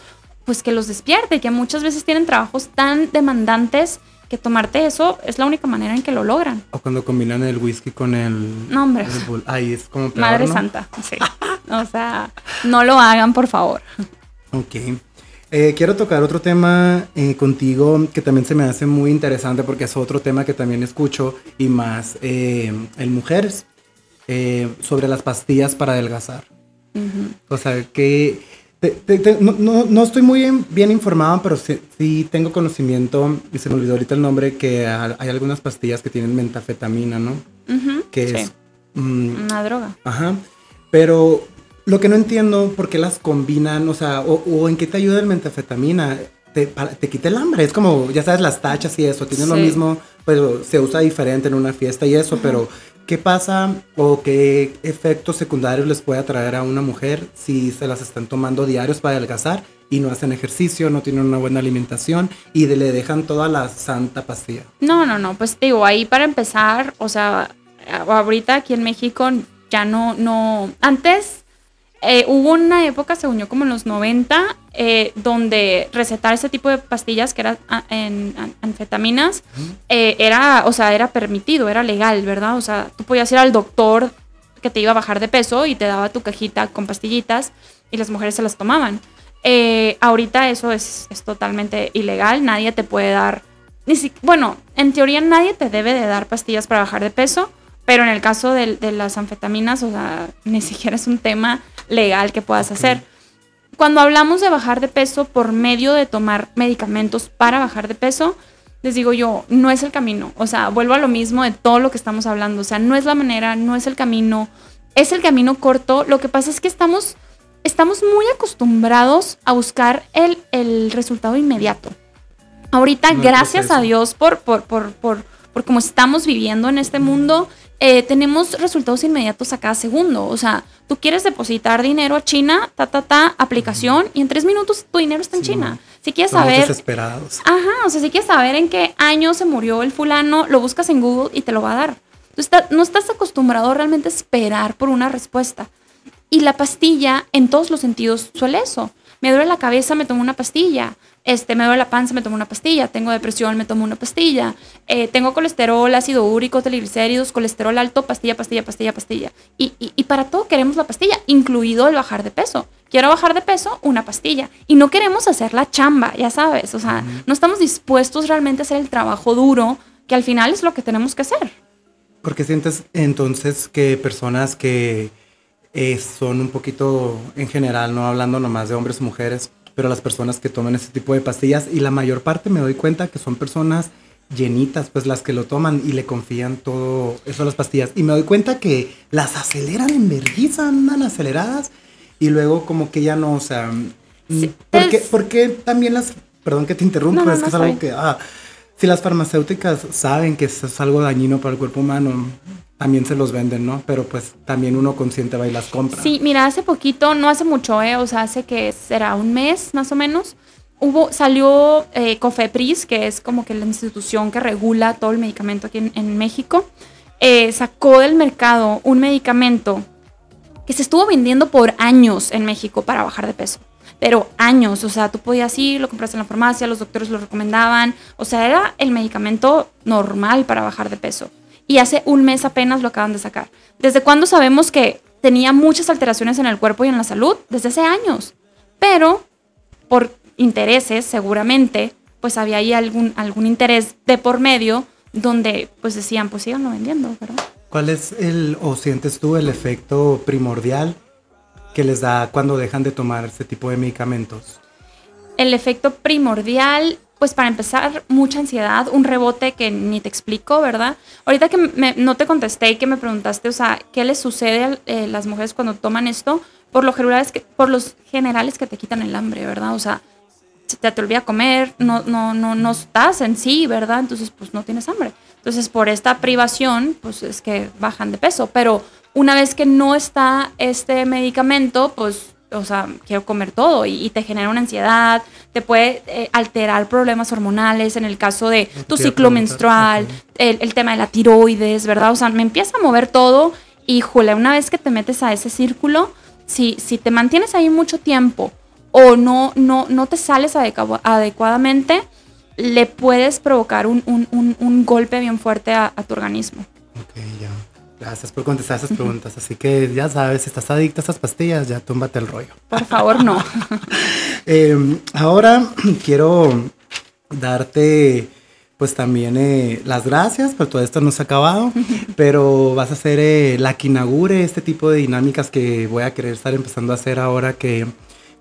pues que los despierte, que muchas veces tienen trabajos tan demandantes que tomarte eso es la única manera en que lo logran. O cuando combinan el whisky con el... No, hombre. Ay, es como peor, Madre ¿no? Santa, sí. O sea, no lo hagan, por favor. Ok. Eh, quiero tocar otro tema eh, contigo que también se me hace muy interesante porque es otro tema que también escucho y más eh, en mujeres eh, sobre las pastillas para adelgazar. O sea, que te- te- te- no, no- no estoy muy en- bien informado, pero sí, sí tengo conocimiento, y se me olvidó ahorita el nombre, que ha- hay algunas pastillas que tienen mentafetamina, ¿no? Ujú, Que sí, es... mm, una droga. Ajá. Pero lo que no entiendo, ¿por qué las combinan? O sea, o, o en qué te ayuda el metafetamina? Te, para- te quita el hambre. Es como, ya sabes, las tachas y eso. Tienen lo mismo, pero se usa diferente en una fiesta y eso. Pero, ¿qué pasa o qué efectos secundarios les puede traer a una mujer si se las están tomando diarios para adelgazar y no hacen ejercicio, no tienen una buena alimentación y de- le dejan toda la santa pastilla? No, no, no, pues digo, ahí para empezar, o sea, ahorita aquí en México ya no, no, antes eh, hubo una época, según yo, como en los 90, eh, donde recetar ese tipo de pastillas que eran a- en, an- anfetaminas eh, era, o sea, era permitido, era legal, ¿verdad? O sea, tú podías ir al doctor que te iba a bajar de peso y te daba tu cajita con pastillitas y las mujeres se las tomaban. Eh, ahorita eso es, es totalmente ilegal, nadie te puede dar, ni si- bueno, en teoría nadie te debe de dar pastillas para bajar de peso, pero en el caso de, las anfetaminas, o sea, ni siquiera es un tema legal que puedas hacer. Cuando hablamos de bajar de peso por medio de tomar medicamentos para bajar de peso, les digo yo, no es el camino. O sea, vuelvo a lo mismo de todo lo que estamos hablando. O sea, no es la manera, no es el camino, es el camino corto. Lo que pasa es que estamos, estamos muy acostumbrados a buscar el, el resultado inmediato. Ahorita, No gracias a. Dios por, por, por, por, por cómo estamos viviendo en este mundo, eh, tenemos resultados inmediatos a cada segundo. O sea, tú quieres depositar dinero a China, ta, ta, ta, aplicación, y en tres minutos tu dinero está en China. Si quieres saber... desesperados. Ajá, o sea, si quieres saber en qué año se murió el fulano, lo buscas en Google y te lo va a dar. Tú está- no estás acostumbrado realmente a esperar por una respuesta. Y la pastilla, en todos los sentidos, suele eso. Me duele la cabeza, me tomo una pastilla. Este, me duele la panza, me tomo una pastilla. Tengo depresión, me tomo una pastilla. Eh, tengo colesterol, ácido úrico, triglicéridos, colesterol alto, pastilla, pastilla, pastilla, pastilla. Y, y- y para todo queremos la pastilla, incluido el bajar de peso. Quiero bajar de peso, una pastilla. Y no queremos hacer la chamba, ya sabes. O sea, no estamos dispuestos realmente a hacer el trabajo duro, que al final es lo que tenemos que hacer. Porque sientes entonces que personas que eh, son un poquito, en general, no hablando nomás de hombres o mujeres, pero las personas que toman ese tipo de pastillas, y la mayor parte me doy cuenta que son personas llenitas, pues las que lo toman y le confían todo eso a las pastillas. Y me doy cuenta que las aceleran en vergüenza, andan aceleradas, y luego como que ya no, o sea, Sí, ¿por, qué, es- por qué también las, perdón que te interrumpa, No, no, es que no, es algo que, ah, si las farmacéuticas saben que eso es algo dañino para el cuerpo humano, también se los venden, ¿no? Pero pues también uno consciente va y las compra. Sí, mira, hace poquito, no hace mucho, ¿eh? o sea, hace que será un mes más o menos, hubo, salió eh, Cofepris, que es como que la institución que regula todo el medicamento aquí en, en México, eh, sacó del mercado un medicamento que se estuvo vendiendo por años en México para bajar de peso. Pero años, o sea, tú podías ir, lo compraste en la farmacia, los doctores lo recomendaban, o sea, era el medicamento normal para bajar de peso. Y hace un mes apenas lo acaban de sacar. ¿Desde cuándo sabemos que tenía muchas alteraciones en el cuerpo y en la salud? Desde hace años. Pero por intereses, seguramente, pues había ahí algún, algún interés de por medio donde pues decían, pues síganlo vendiendo, ¿verdad? ¿Cuál es el, o sientes tú el efecto primordial que les da cuando dejan de tomar este tipo de medicamentos? El efecto primordial, pues para empezar, mucha ansiedad, un rebote que ni te explico, ¿verdad? Ahorita que me- no te contesté y que me preguntaste, o sea, ¿qué les sucede a eh, las mujeres cuando toman esto? Por lo general es que, por los generales que te quitan el hambre, ¿verdad? O sea, se te, te olvida comer, no, no, no, no estás en sí, ¿verdad? Entonces, pues no tienes hambre. Entonces, por esta privación, pues es que bajan de peso. Pero una vez que no está este medicamento, pues, o sea, quiero comer todo y, y te genera una ansiedad, te puede eh, alterar problemas hormonales en el caso de tu Te ciclo menstrual, el, el tema de la tiroides, ¿verdad? O sea, me empieza a mover todo y, jule, una vez que te metes a ese círculo, si, si te mantienes ahí mucho tiempo o no, no, no te sales adecu- adecuadamente, le puedes provocar un, un- un- un golpe bien fuerte a, a tu organismo. Ok, ya. Gracias por contestar esas preguntas. Así que ya sabes, si estás adicta a estas pastillas, ya túmbate el rollo. Por favor, no. Eh, ahora quiero darte pues también eh, las gracias, pero todo esto no se ha acabado, pero vas a hacer eh, la que inaugure este tipo de dinámicas que voy a querer estar empezando a hacer ahora que,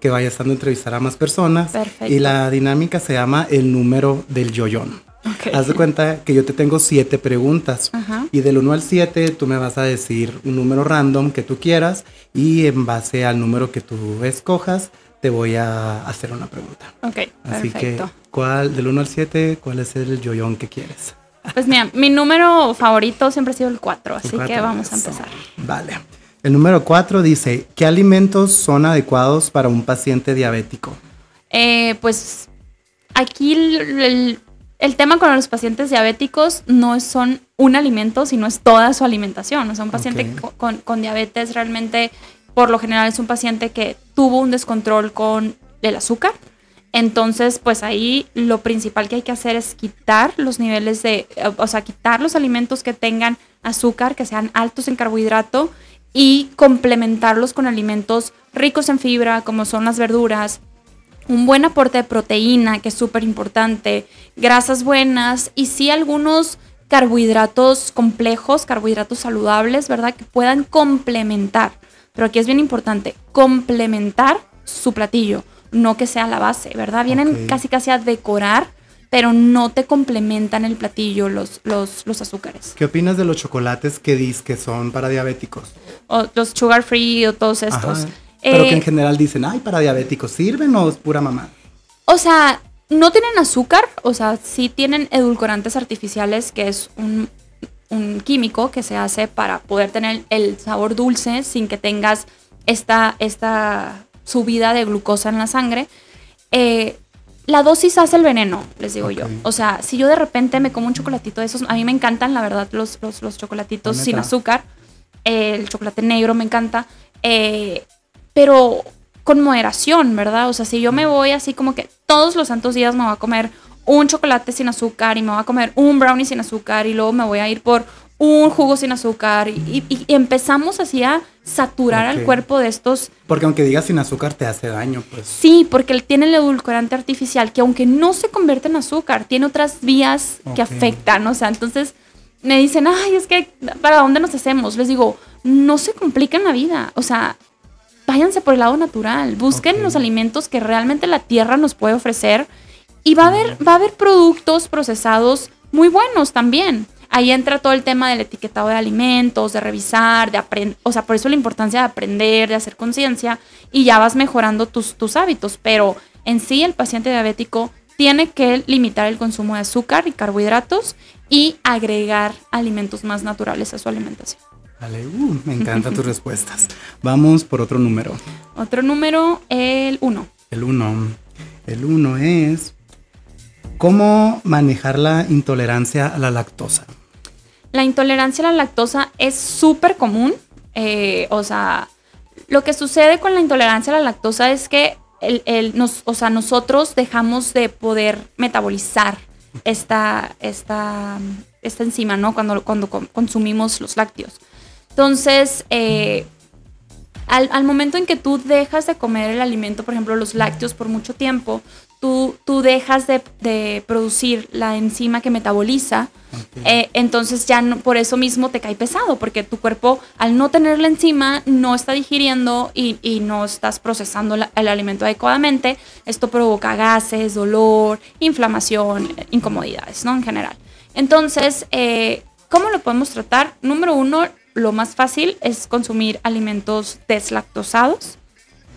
que vaya estando a entrevistar a más personas. Perfecto. Y la dinámica se llama el número del yoyón. Haz de cuenta que yo te tengo siete preguntas Ajá. y del 1 al 7 tú me vas a decir un número random que tú quieras y en base al número que tú escojas te voy a hacer una pregunta. Ok, Así perfecto. que, ¿cuál, del 1 al 7, cuál es el yoyón que quieres? Pues mira, mi número favorito siempre ha sido el 4, así que vamos a empezar. Vale. El número 4 dice, ¿qué alimentos son adecuados para un paciente diabético? Eh, pues aquí el, el- el tema con los pacientes diabéticos no es- son un alimento, sino es toda su alimentación. O sea, un paciente con, con diabetes realmente, por lo general, es un paciente que tuvo un descontrol con el azúcar. Entonces, pues ahí lo principal que hay que hacer es quitar los niveles de, o sea, quitar los alimentos que tengan azúcar, que sean altos en carbohidrato y complementarlos con alimentos ricos en fibra, como son las verduras, un buen aporte de proteína, que es súper importante, grasas buenas y sí algunos carbohidratos complejos, carbohidratos saludables, ¿verdad? Que puedan complementar. Pero aquí es bien importante, complementar su platillo, no que sea la base, ¿verdad? Vienen casi casi a decorar, pero no te complementan el platillo los, los, los azúcares. ¿Qué opinas de los chocolates que dices que son para diabéticos? O los sugar free o todos estos. Ajá. Pero Eh, que en general dicen, ay, para diabéticos, ¿sirven o es pura mamá? O sea, no tienen azúcar, o sea, sí tienen edulcorantes artificiales, que es un, un químico que se hace para poder tener el sabor dulce sin que tengas esta, esta subida de glucosa en la sangre. Eh, la dosis hace el veneno, les digo yo. O sea, si yo de repente me como un chocolatito de esos, a mí me encantan, la verdad, los, los, los chocolatitos ¿La sin azúcar. Eh, el chocolate negro me encanta. Eh, pero con moderación, ¿verdad? O sea, si yo me voy así como que todos los santos días me voy a comer un chocolate sin azúcar y me voy a comer un brownie sin azúcar y luego me voy a ir por un jugo sin azúcar y, y- y empezamos así a saturar al cuerpo de estos Porque aunque digas sin azúcar te hace daño, pues. Sí, porque él tiene el edulcorante artificial que aunque no se convierte en azúcar, tiene otras vías que afectan, o sea, entonces me dicen, ay, es que, ¿para dónde nos hacemos? Les digo, no se compliquen la vida, o sea, váyanse por el lado natural, busquen los alimentos que realmente la tierra nos puede ofrecer y va a haber, va a haber productos procesados muy buenos también. Ahí entra todo el tema del etiquetado de alimentos, de revisar, de aprender, o sea, por eso la importancia de aprender, de hacer conciencia y ya vas mejorando tus, tus hábitos, pero en sí el paciente diabético tiene que limitar el consumo de azúcar y carbohidratos y agregar alimentos más naturales a su alimentación. Vale, uh, me encantan tus respuestas. Vamos por otro número. Otro número, el 1. El uno. El uno es cómo manejar la intolerancia a la lactosa. La intolerancia a la lactosa es súper común. eh, o sea, lo que sucede con la intolerancia a la lactosa es que el, el- nos, o sea, nosotros dejamos de poder metabolizar esta, esta, esta enzima, ¿no? Cuando, cuando con- consumimos los lácteos. Entonces, eh, al, al momento en que tú dejas de comer el alimento, por ejemplo, los lácteos por mucho tiempo, tú, tú dejas de, de producir la enzima que metaboliza, eh, entonces ya no- por eso mismo te cae pesado, porque tu cuerpo al no tener la enzima no está digiriendo y, y no estás procesando la- el alimento adecuadamente. Esto provoca gases, dolor, inflamación, incomodidades, ¿no? En general. Entonces, eh, ¿cómo lo podemos tratar? Número uno, lo más fácil es consumir alimentos deslactosados.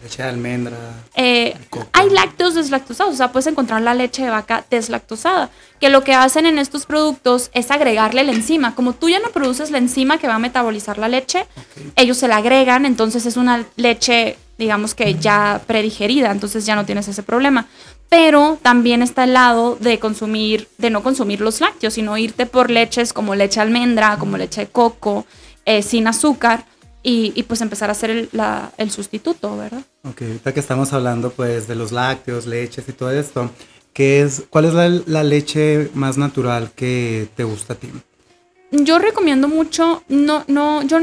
Leche de almendra. Eh, hay lácteos deslactosados, o sea, puedes encontrar la leche de vaca deslactosada, que lo que hacen en estos productos es agregarle la enzima. Como tú ya no produces la enzima que va a metabolizar la leche, ellos se la agregan, entonces es una leche, digamos que ya predigerida, entonces ya no tienes ese problema. Pero también está el lado de consumir, de no consumir los lácteos, sino irte por leches como leche de almendra, como leche de coco, eh, sin azúcar, y, y pues empezar a hacer el, la- el sustituto, ¿verdad? Ok, ahorita que estamos hablando pues de los lácteos, leches y todo esto, ¿qué es, ¿cuál es la, la leche más natural que te gusta a ti? Yo recomiendo mucho, no, no, yo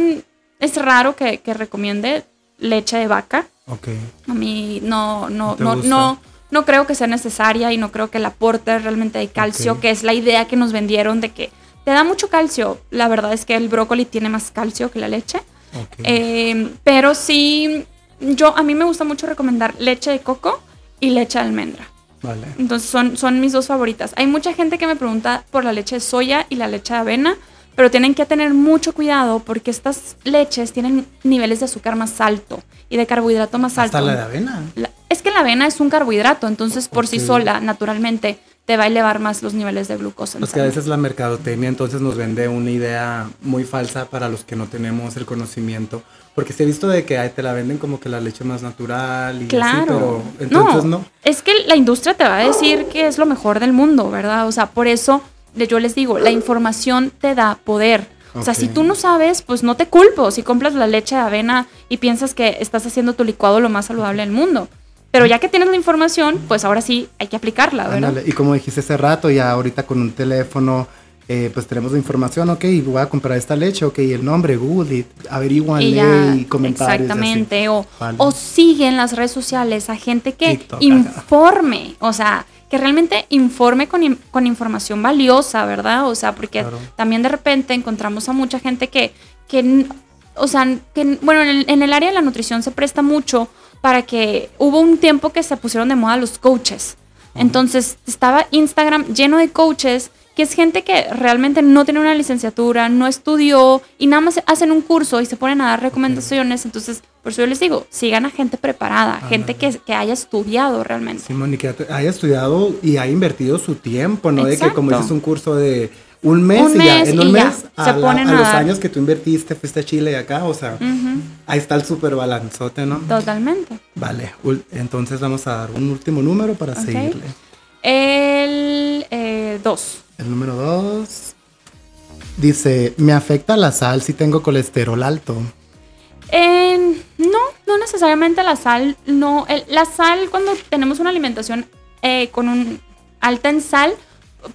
es raro que, que recomiende leche de vaca. Ok, A mí no, no, ¿No no, no, no creo que sea necesaria y no creo que el aporte realmente de calcio, que es la idea que nos vendieron de que te da mucho calcio. La verdad es que el brócoli tiene más calcio que la leche. Eh, pero sí, yo a mí me gusta mucho recomendar leche de coco y leche de almendra. vale. Entonces son, son mis dos favoritas. Hay mucha gente que me pregunta por la leche de soya y la leche de avena, pero tienen que tener mucho cuidado porque estas leches tienen niveles de azúcar más alto y de carbohidrato más alto. Hasta la de avena. La- es que la avena es un carbohidrato, entonces por sí sola, naturalmente, te va a elevar más los niveles de glucosa. Pues que a veces la mercadotecnia entonces nos vende una idea muy falsa para los que no tenemos el conocimiento. Porque se ha visto de que ay, te la venden como que la leche más natural y así, Claro. pero entonces no. Es que la industria te va a decir que es lo mejor del mundo, ¿verdad? O sea, por eso yo les digo, la información te da poder. O sea, si tú no sabes, pues no te culpo. Si compras la leche de avena y piensas que estás haciendo tu licuado lo más saludable del mundo. Pero ya que tienes la información, pues ahora sí hay que aplicarla, ¿verdad? Ándale, Y como dijiste hace rato, ya ahorita con un teléfono, eh, pues tenemos la información, ok, voy a comprar esta leche, ok, el nombre, Google, averiguan Y ya, y comentarios. y exactamente. O, Vale. o sigue en las redes sociales a gente que TikTok, informe, o sea, que realmente informe con, con información valiosa, ¿verdad? O sea, porque Claro. también de repente encontramos a mucha gente que, que o sea, que, bueno, en el, en el área de la nutrición se presta mucho para que hubo un tiempo que se pusieron de moda los coaches. Entonces estaba Instagram lleno de coaches que es gente que realmente no tiene una licenciatura, no estudió y nada más hacen un curso y se ponen a dar recomendaciones. Entonces, por eso yo les digo, sigan a gente preparada, gente que, que haya estudiado realmente. Simón, y que haya estudiado y haya invertido su tiempo, ¿no? De que como Exacto. dices un curso de Un mes Un y ya, en un y ya, mes, se a, la- ponen a a los años que tú invertiste, fuiste a Chile y acá, o sea, ahí está el super balanzote, ¿no? Totalmente. Vale, entonces vamos a dar un último número para seguirle. El 2. El número dos dice, me afecta la sal si tengo colesterol alto. no, no necesariamente la sal. No, el- la sal cuando tenemos una alimentación eh, con un alta en sal,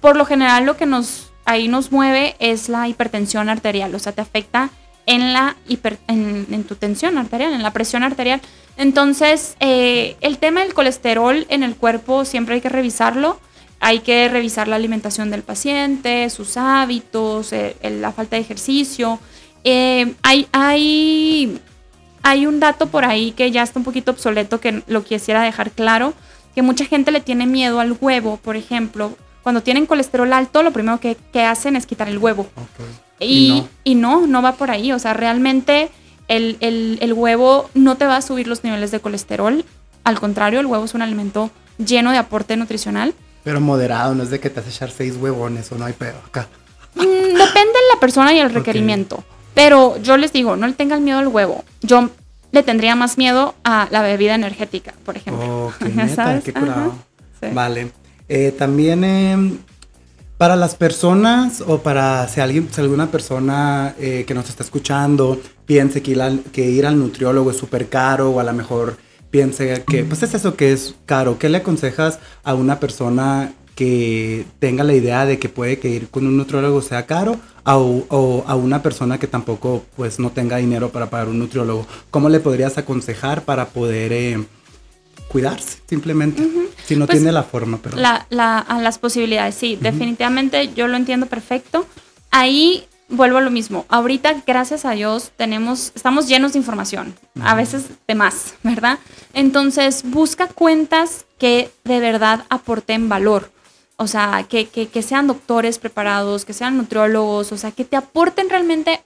por lo general lo que nos ahí nos mueve es la hipertensión arterial. O sea, te afecta en la hiper- en, tu tensión arterial, en la presión arterial. Entonces, eh, el tema del colesterol en el cuerpo siempre hay que revisarlo. Hay que revisar la alimentación del paciente, sus hábitos, eh, la falta de ejercicio. Eh, hay, hay, hay un dato por ahí que ya está un poquito obsoleto que lo quisiera dejar claro, que mucha gente le tiene miedo al huevo, por ejemplo. Cuando tienen colesterol alto, lo primero que, que hacen es quitar el huevo. Y, y no. no, va por ahí. O sea, realmente el, el- el huevo no te va a subir los niveles de colesterol. Al contrario, el huevo es un alimento lleno de aporte nutricional. Pero moderado, no es de que te haces echar seis huevones o no hay pedo acá. Mm, depende de la persona y el requerimiento. Pero yo les digo, no le tengan miedo al huevo. Yo le tendría más miedo a la bebida energética, por ejemplo. Ok, neta, ¿Sabes? qué curado. Sí. Vale. Eh, también em, para las personas o para si alguien, si alguna persona eh, que nos está escuchando piense que ir al, que ir al nutriólogo es súper caro o a lo mejor piense que, pues es eso que es caro. ¿Qué le aconsejas a una persona que tenga la idea de que puede que ir con un nutriólogo sea caro a, o a una persona que tampoco pues no tenga dinero para pagar un nutriólogo? ¿Cómo le podrías aconsejar para poder eh, cuidarse simplemente? Si no Pues, tiene la forma, pero... La, la- a las posibilidades, sí, definitivamente yo lo entiendo perfecto. Ahí vuelvo a lo mismo. Ahorita, gracias a Dios, tenemos, estamos llenos de información, a veces de más, ¿verdad? Entonces, busca cuentas que de verdad aporten valor. O sea, que, que, que sean doctores preparados, que sean nutriólogos, o sea, que te aporten realmente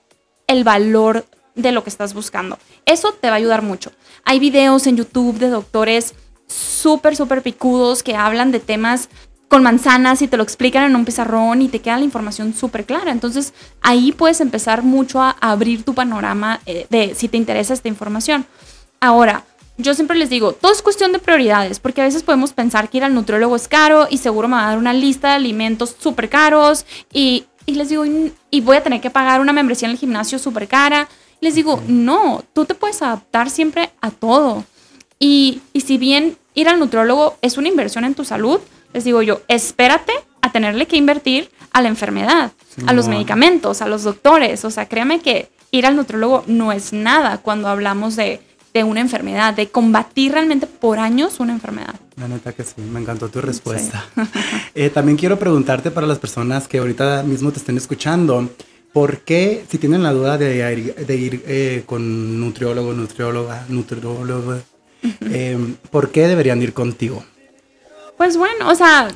el valor de lo que estás buscando. Eso te va a ayudar mucho. Hay videos en YouTube de doctores súper, súper picudos que hablan de temas con manzanas y te lo explican en un pizarrón y te queda la información súper clara. Entonces ahí puedes empezar mucho a abrir tu panorama eh, de si te interesa esta información. Ahora, yo siempre les digo, todo es cuestión de prioridades, porque a veces podemos pensar que ir al nutriólogo es caro y seguro me va a dar una lista de alimentos súper caros y, y les digo, y, y voy a tener que pagar una membresía en el gimnasio súper cara. Les digo, no, tú te puedes adaptar siempre a todo. Y, y si bien ir al nutriólogo es una inversión en tu salud, les digo yo, espérate a tenerle que invertir a la enfermedad, a los medicamentos, a los doctores. O sea, créeme que ir al nutriólogo no es nada cuando hablamos de, de una enfermedad, de combatir realmente por años una enfermedad. La neta que sí, me encantó tu respuesta. Eh, también quiero preguntarte para las personas que ahorita mismo te estén escuchando, ¿por qué, si tienen la duda de ir, de ir eh, con nutriólogo, nutrióloga, nutriólogo, eh, ¿por qué deberían ir contigo? Pues bueno, o sea,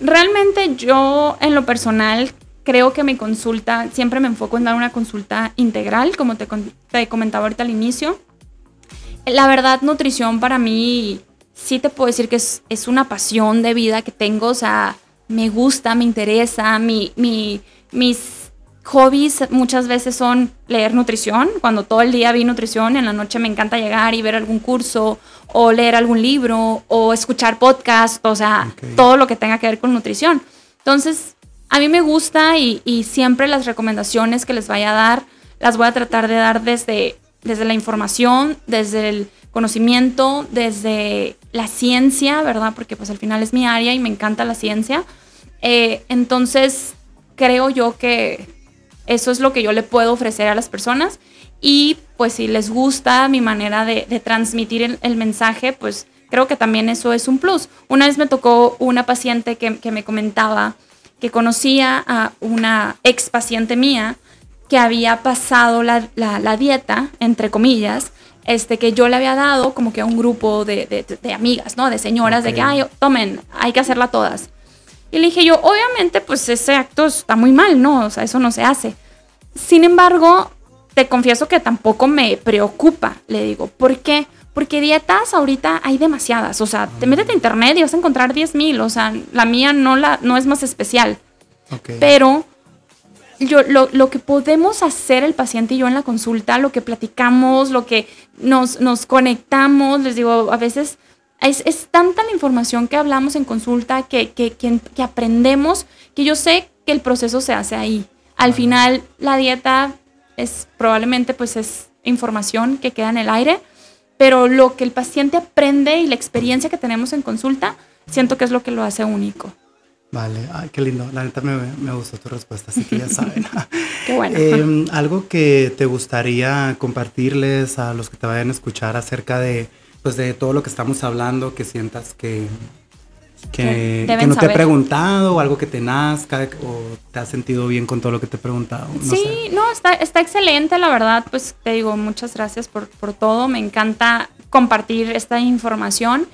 realmente yo en lo personal creo que mi consulta, siempre me enfoco en dar una consulta integral, como te comentaba ahorita al inicio. La verdad, nutrición para mí, sí te puedo decir que es, es una pasión de vida que tengo, o sea, me gusta, me interesa, mi, mi- mis hobbies muchas veces son leer nutrición, cuando todo el día vi nutrición, en la noche me encanta llegar y ver algún curso o leer algún libro o escuchar podcast, o sea, Ok. todo lo que tenga que ver con nutrición. Entonces, a mí me gusta y, y siempre las recomendaciones que les vaya a dar, las voy a tratar de dar desde, desde la información, desde el conocimiento, desde la ciencia, ¿verdad? Porque pues al final es mi área y me encanta la ciencia. Eh, entonces, creo yo que eso es lo que yo le puedo ofrecer a las personas. Y pues si les gusta mi manera de, de transmitir el, el mensaje, pues creo que también eso es un plus. Una vez me tocó una paciente que, que me comentaba que conocía a una ex paciente mía que había pasado la, la- la dieta, entre comillas, este, que yo le había dado como que a un grupo de, de- de amigas, ¿no? De señoras, de que, ay, tomen, hay que hacerla todas. Y le dije yo, obviamente, pues ese acto está muy mal, ¿no? O sea, eso no se hace. Sin embargo, te confieso que tampoco me preocupa, le digo. ¿Por qué? Porque dietas ahorita hay demasiadas. O sea, te metes a internet y vas a encontrar 10 mil. O sea, la mía no, la, no es más especial. Pero yo, lo, lo, que podemos hacer el paciente y yo en la consulta, lo que platicamos, lo que nos, nos conectamos, les digo, a veces es, es, tanta la información que hablamos en consulta, que, que, que, que, aprendemos, que yo sé que el proceso se hace ahí. Al final, la dieta es probablemente pues es información que queda en el aire, pero lo que el paciente aprende y la experiencia que tenemos en consulta, siento que es lo que lo hace único. Vale, Ay, qué lindo. La neta me, me, gustó tu respuesta, así que ya saben. qué bueno. Eh, algo que te gustaría compartirles a los que te vayan a escuchar acerca de, pues, de todo lo que estamos hablando, que sientas que, que, que no te he preguntado o algo que te nazca o te has sentido bien con todo lo que te he preguntado. No sí, sé. no, está, está excelente, la verdad, pues te digo muchas gracias por, por todo, me encanta compartir esta información,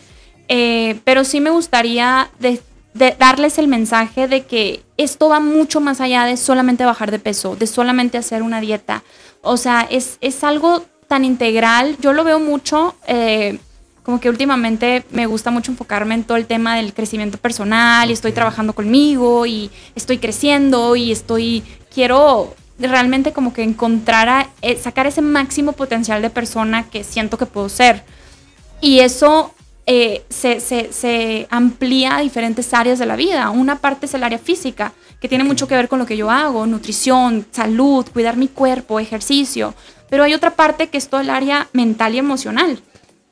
eh, pero sí me gustaría de, de darles el mensaje de que esto va mucho más allá de solamente bajar de peso, de solamente hacer una dieta. O sea, es, es algo tan integral. Yo lo veo mucho, eh, como que últimamente me gusta mucho enfocarme en todo el tema del crecimiento personal y estoy trabajando conmigo y estoy creciendo y estoy, quiero realmente como que encontrar, a, eh, sacar ese máximo potencial de persona que siento que puedo ser. Y eso eh, se, se, se, amplía a diferentes áreas de la vida. Una parte es el área física, que tiene mucho que ver con lo que yo hago, nutrición, salud, cuidar mi cuerpo, ejercicio. Pero hay otra parte que es todo el área mental y emocional,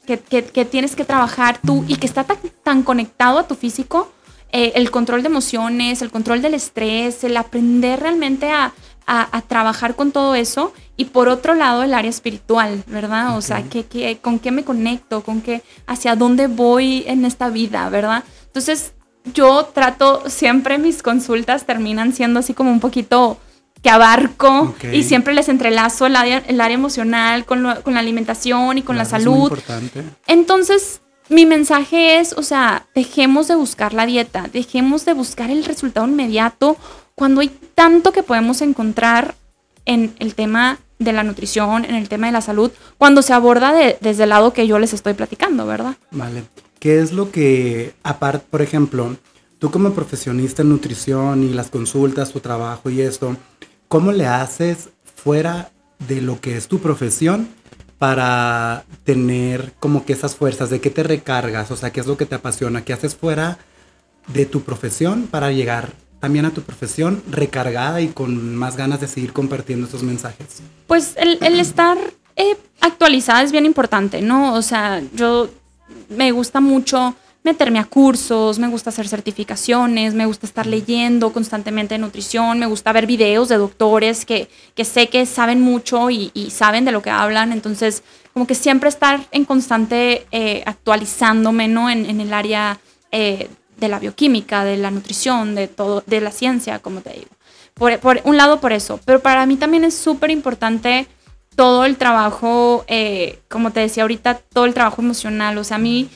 que, que, que tienes que trabajar tú y que está tan, tan conectado a tu físico. Eh, el control de emociones, el control del estrés, el aprender realmente a, a, a, trabajar con todo eso. Y por otro lado, el área espiritual, ¿verdad? Okay. O sea, ¿qué, qué, con qué me conecto? ¿Con qué, hacia dónde voy en esta vida, ¿verdad? Entonces, yo trato, siempre mis consultas terminan siendo así como un poquito que abarco okay. y siempre les entrelazo el área, el área emocional con, lo, con la alimentación y con claro, la salud. Es muy importante. Entonces, mi mensaje es, o sea, dejemos de buscar la dieta, dejemos de buscar el resultado inmediato cuando hay tanto que podemos encontrar en el tema de la nutrición, en el tema de la salud, cuando se aborda de, desde el lado que yo les estoy platicando, ¿verdad? Vale. ¿Qué es lo que, aparte, por ejemplo, tú como profesionista en nutrición y las consultas, tu trabajo y esto, ¿cómo le haces fuera de lo que es tu profesión para tener como que esas fuerzas? ¿De qué te recargas? O sea, ¿qué es lo que te apasiona? ¿Qué haces fuera de tu profesión para llegar también a tu profesión recargada y con más ganas de seguir compartiendo esos mensajes? Pues el, el estar eh, actualizada es bien importante, ¿no? O sea, yo me gusta mucho meterme a cursos, me gusta hacer certificaciones, me gusta estar leyendo constantemente de nutrición, me gusta ver videos de doctores que, que sé que saben mucho y, y, saben de lo que hablan, entonces como que siempre estar en constante eh, actualizándome, ¿no? En, en el área eh, de la bioquímica, de la nutrición, de todo, de la ciencia, como te digo. Por, por un lado por eso, pero para mí también es súper importante todo el trabajo, eh, como te decía ahorita, todo el trabajo emocional, o sea, a mí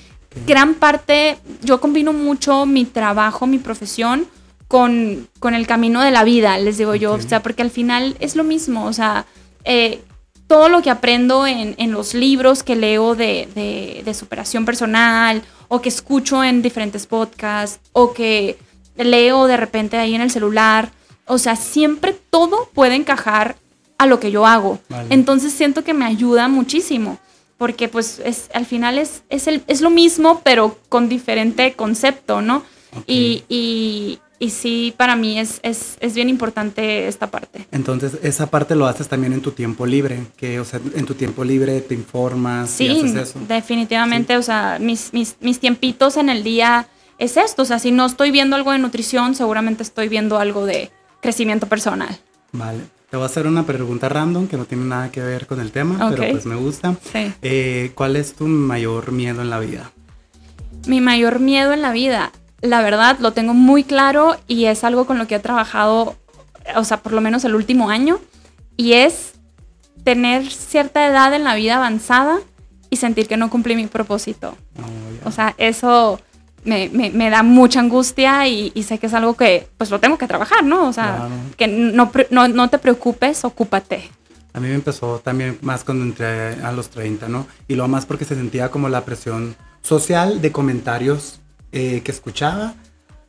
gran parte, yo combino mucho mi trabajo, mi profesión con, con el camino de la vida, les digo okay. yo, o sea, porque al final es lo mismo, o sea, eh, todo lo que aprendo en, en, los libros que leo de, de, de, superación personal o que escucho en diferentes podcasts o que leo de repente ahí en el celular, o sea, siempre todo puede encajar a lo que yo hago. Vale. Entonces siento que me ayuda muchísimo porque pues es, al final es, es, el, es lo mismo, pero con diferente concepto, ¿no? Okay. Y, y, y, sí, para mí es, es, es, bien importante esta parte. Entonces, esa parte lo haces también en tu tiempo libre, que, o sea, en tu tiempo libre te informas sí, y haces eso. definitivamente, sí. o sea, mis, mis, mis tiempitos en el día es esto, o sea, si no estoy viendo algo de nutrición, seguramente estoy viendo algo de crecimiento personal. Vale. Te voy a hacer una pregunta random que no tiene nada que ver con el tema, okay. pero pues me gusta. Sí. Eh, ¿Cuál es tu mayor miedo en la vida? Mi mayor miedo en la vida, la verdad, lo tengo muy claro y es algo con lo que he trabajado, o sea, por lo menos el último año, y es tener cierta edad en la vida avanzada y sentir que no cumplí mi propósito. Oh, yeah. O sea, eso me, me, me, da mucha angustia y, y, sé que es algo que pues lo tengo que trabajar, ¿no? O sea, claro. que no, no, no, te preocupes, ocúpate. A mí me empezó también más cuando entré a los 30, ¿no? Y lo más porque se sentía como la presión social de comentarios eh, que escuchaba,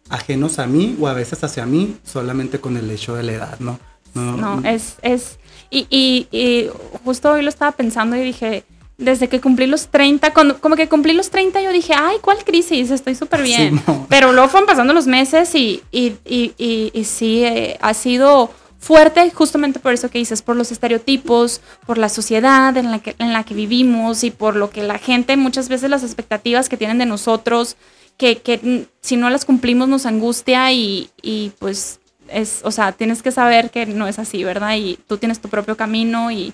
ajenos a mí o a veces hacia mí, solamente con el hecho de la edad, ¿no? No, es, es, y, y, y, justo hoy lo estaba pensando y dije, desde que cumplí los 30, cuando, como que cumplí los 30, yo dije, ay, ¿cuál crisis? Estoy súper bien. Pero luego fueron pasando los meses y, y, y, y sí, eh, ha sido fuerte justamente por eso que dices, por los estereotipos, por la sociedad en la, que, en la que vivimos y por lo que la gente, muchas veces las expectativas que tienen de nosotros, que, que si no las cumplimos nos angustia y, y pues es, o sea, tienes que saber que no es así, ¿verdad? Y tú tienes tu propio camino y y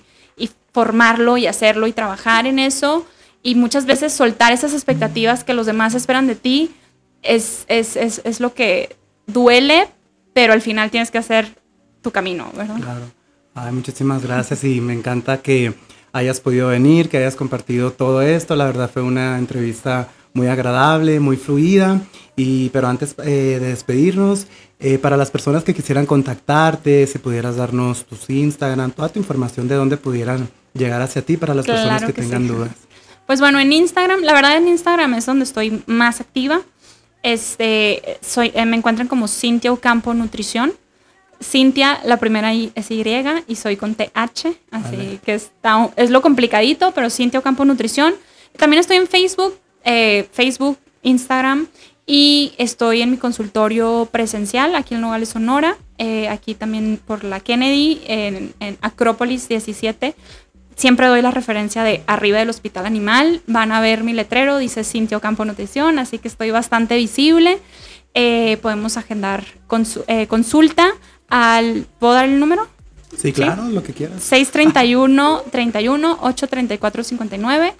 formarlo y hacerlo y trabajar en eso. Y muchas veces soltar esas expectativas que los demás esperan de ti es, es, es, es lo que duele, pero al final tienes que hacer tu camino, ¿verdad? Claro. Ay, muchísimas gracias y me encanta que hayas podido venir, que hayas compartido todo esto. La verdad fue una entrevista muy agradable, muy fluida. Y, pero antes eh, de despedirnos, eh, para las personas que quisieran contactarte, si pudieras darnos tus Instagram, toda tu información de dónde pudieran llegar hacia ti para las personas que, tengan dudas. Pues bueno, en Instagram, la verdad en Instagram es donde estoy más activa. Este, soy, eh, me encuentran como Cintia Ocampo Nutrición. Cintia, la primera es Y y soy con TH, así que está, es lo complicadito, pero Cintia Ocampo Nutrición. También estoy en Facebook, eh, Facebook, Instagram y estoy en mi consultorio presencial aquí en Nogales, Sonora, eh, aquí también por la Kennedy, en, Acrópolis 17. Siempre doy la referencia de arriba del Hospital Animal. Van a ver mi letrero, dice Cintio Campo Nutrición, así que estoy bastante visible. Eh, podemos agendar eh, consulta al... ¿Puedo dar el número? Sí, claro, lo que quieras. 631 31 834 59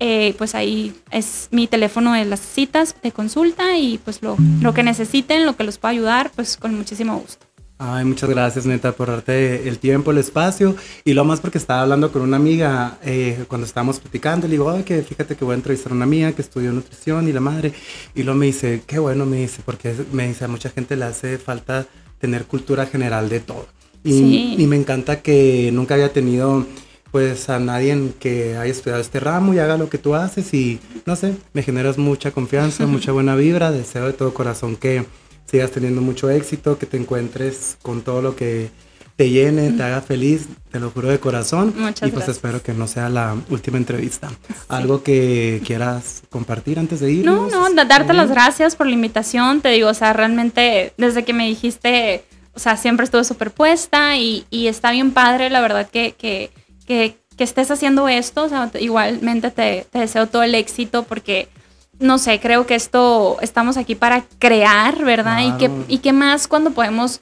eh, pues ahí es mi teléfono de las citas de consulta y pues lo, lo, que necesiten, lo que los pueda ayudar, pues con muchísimo gusto. Ay, muchas gracias, neta, por darte el tiempo, el espacio. Y lo más porque estaba hablando con una amiga eh, cuando estábamos platicando. Le digo, Ay, que fíjate que voy a entrevistar a una amiga que estudió nutrición y la madre. Y luego me dice, qué bueno, me dice, porque me dice, a mucha gente le hace falta tener cultura general de todo. Y, y me encanta que nunca había tenido pues a nadie que haya estudiado este ramo y haga lo que tú haces y no sé, me generas mucha confianza, mucha buena vibra, deseo de todo corazón que sigas teniendo mucho éxito, que te encuentres con todo lo que te llene, te haga feliz, te lo juro de corazón. Muchas y pues espero que no sea la última entrevista. Algo que quieras compartir antes de ir. No, no, darte las gracias por la invitación, te digo, o sea, realmente desde que me dijiste, o sea, siempre estuve superpuesta y, y está bien padre, la verdad que, que que, estés haciendo esto. O sea, igualmente te, deseo todo el éxito porque, no sé, creo que esto estamos aquí para crear, ¿verdad? Y, que, y que más cuando podemos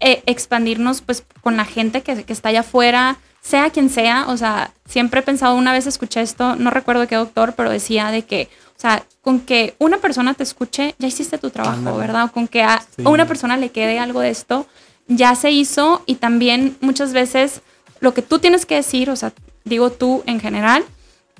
eh, expandirnos pues con la gente que, que está allá afuera, sea quien sea. O sea, siempre he pensado, una vez escuché esto, no recuerdo qué doctor, pero decía de que, o sea, con que una persona te escuche, ya hiciste tu trabajo, ¿verdad? O con que a, a, una persona le quede algo de esto, ya se hizo y también muchas veces lo que tú tienes que decir, o sea, digo tú en general,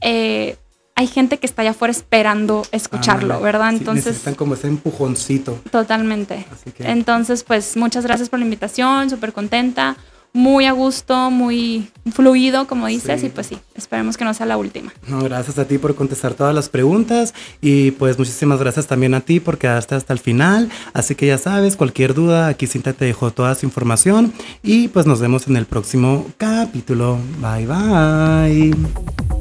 eh, hay gente que está allá afuera esperando escucharlo, ¿verdad? Entonces. necesitan como ese empujoncito. Totalmente. Entonces, pues muchas gracias por la invitación, súper contenta muy a gusto, muy fluido, como dices, y pues sí, esperemos que no sea la última. No, gracias a ti por contestar todas las preguntas y pues muchísimas gracias también a ti por quedarte hasta el final. Así que ya sabes, cualquier duda, aquí Cinta te dejó toda su información y pues nos vemos en el próximo capítulo. Bye bye.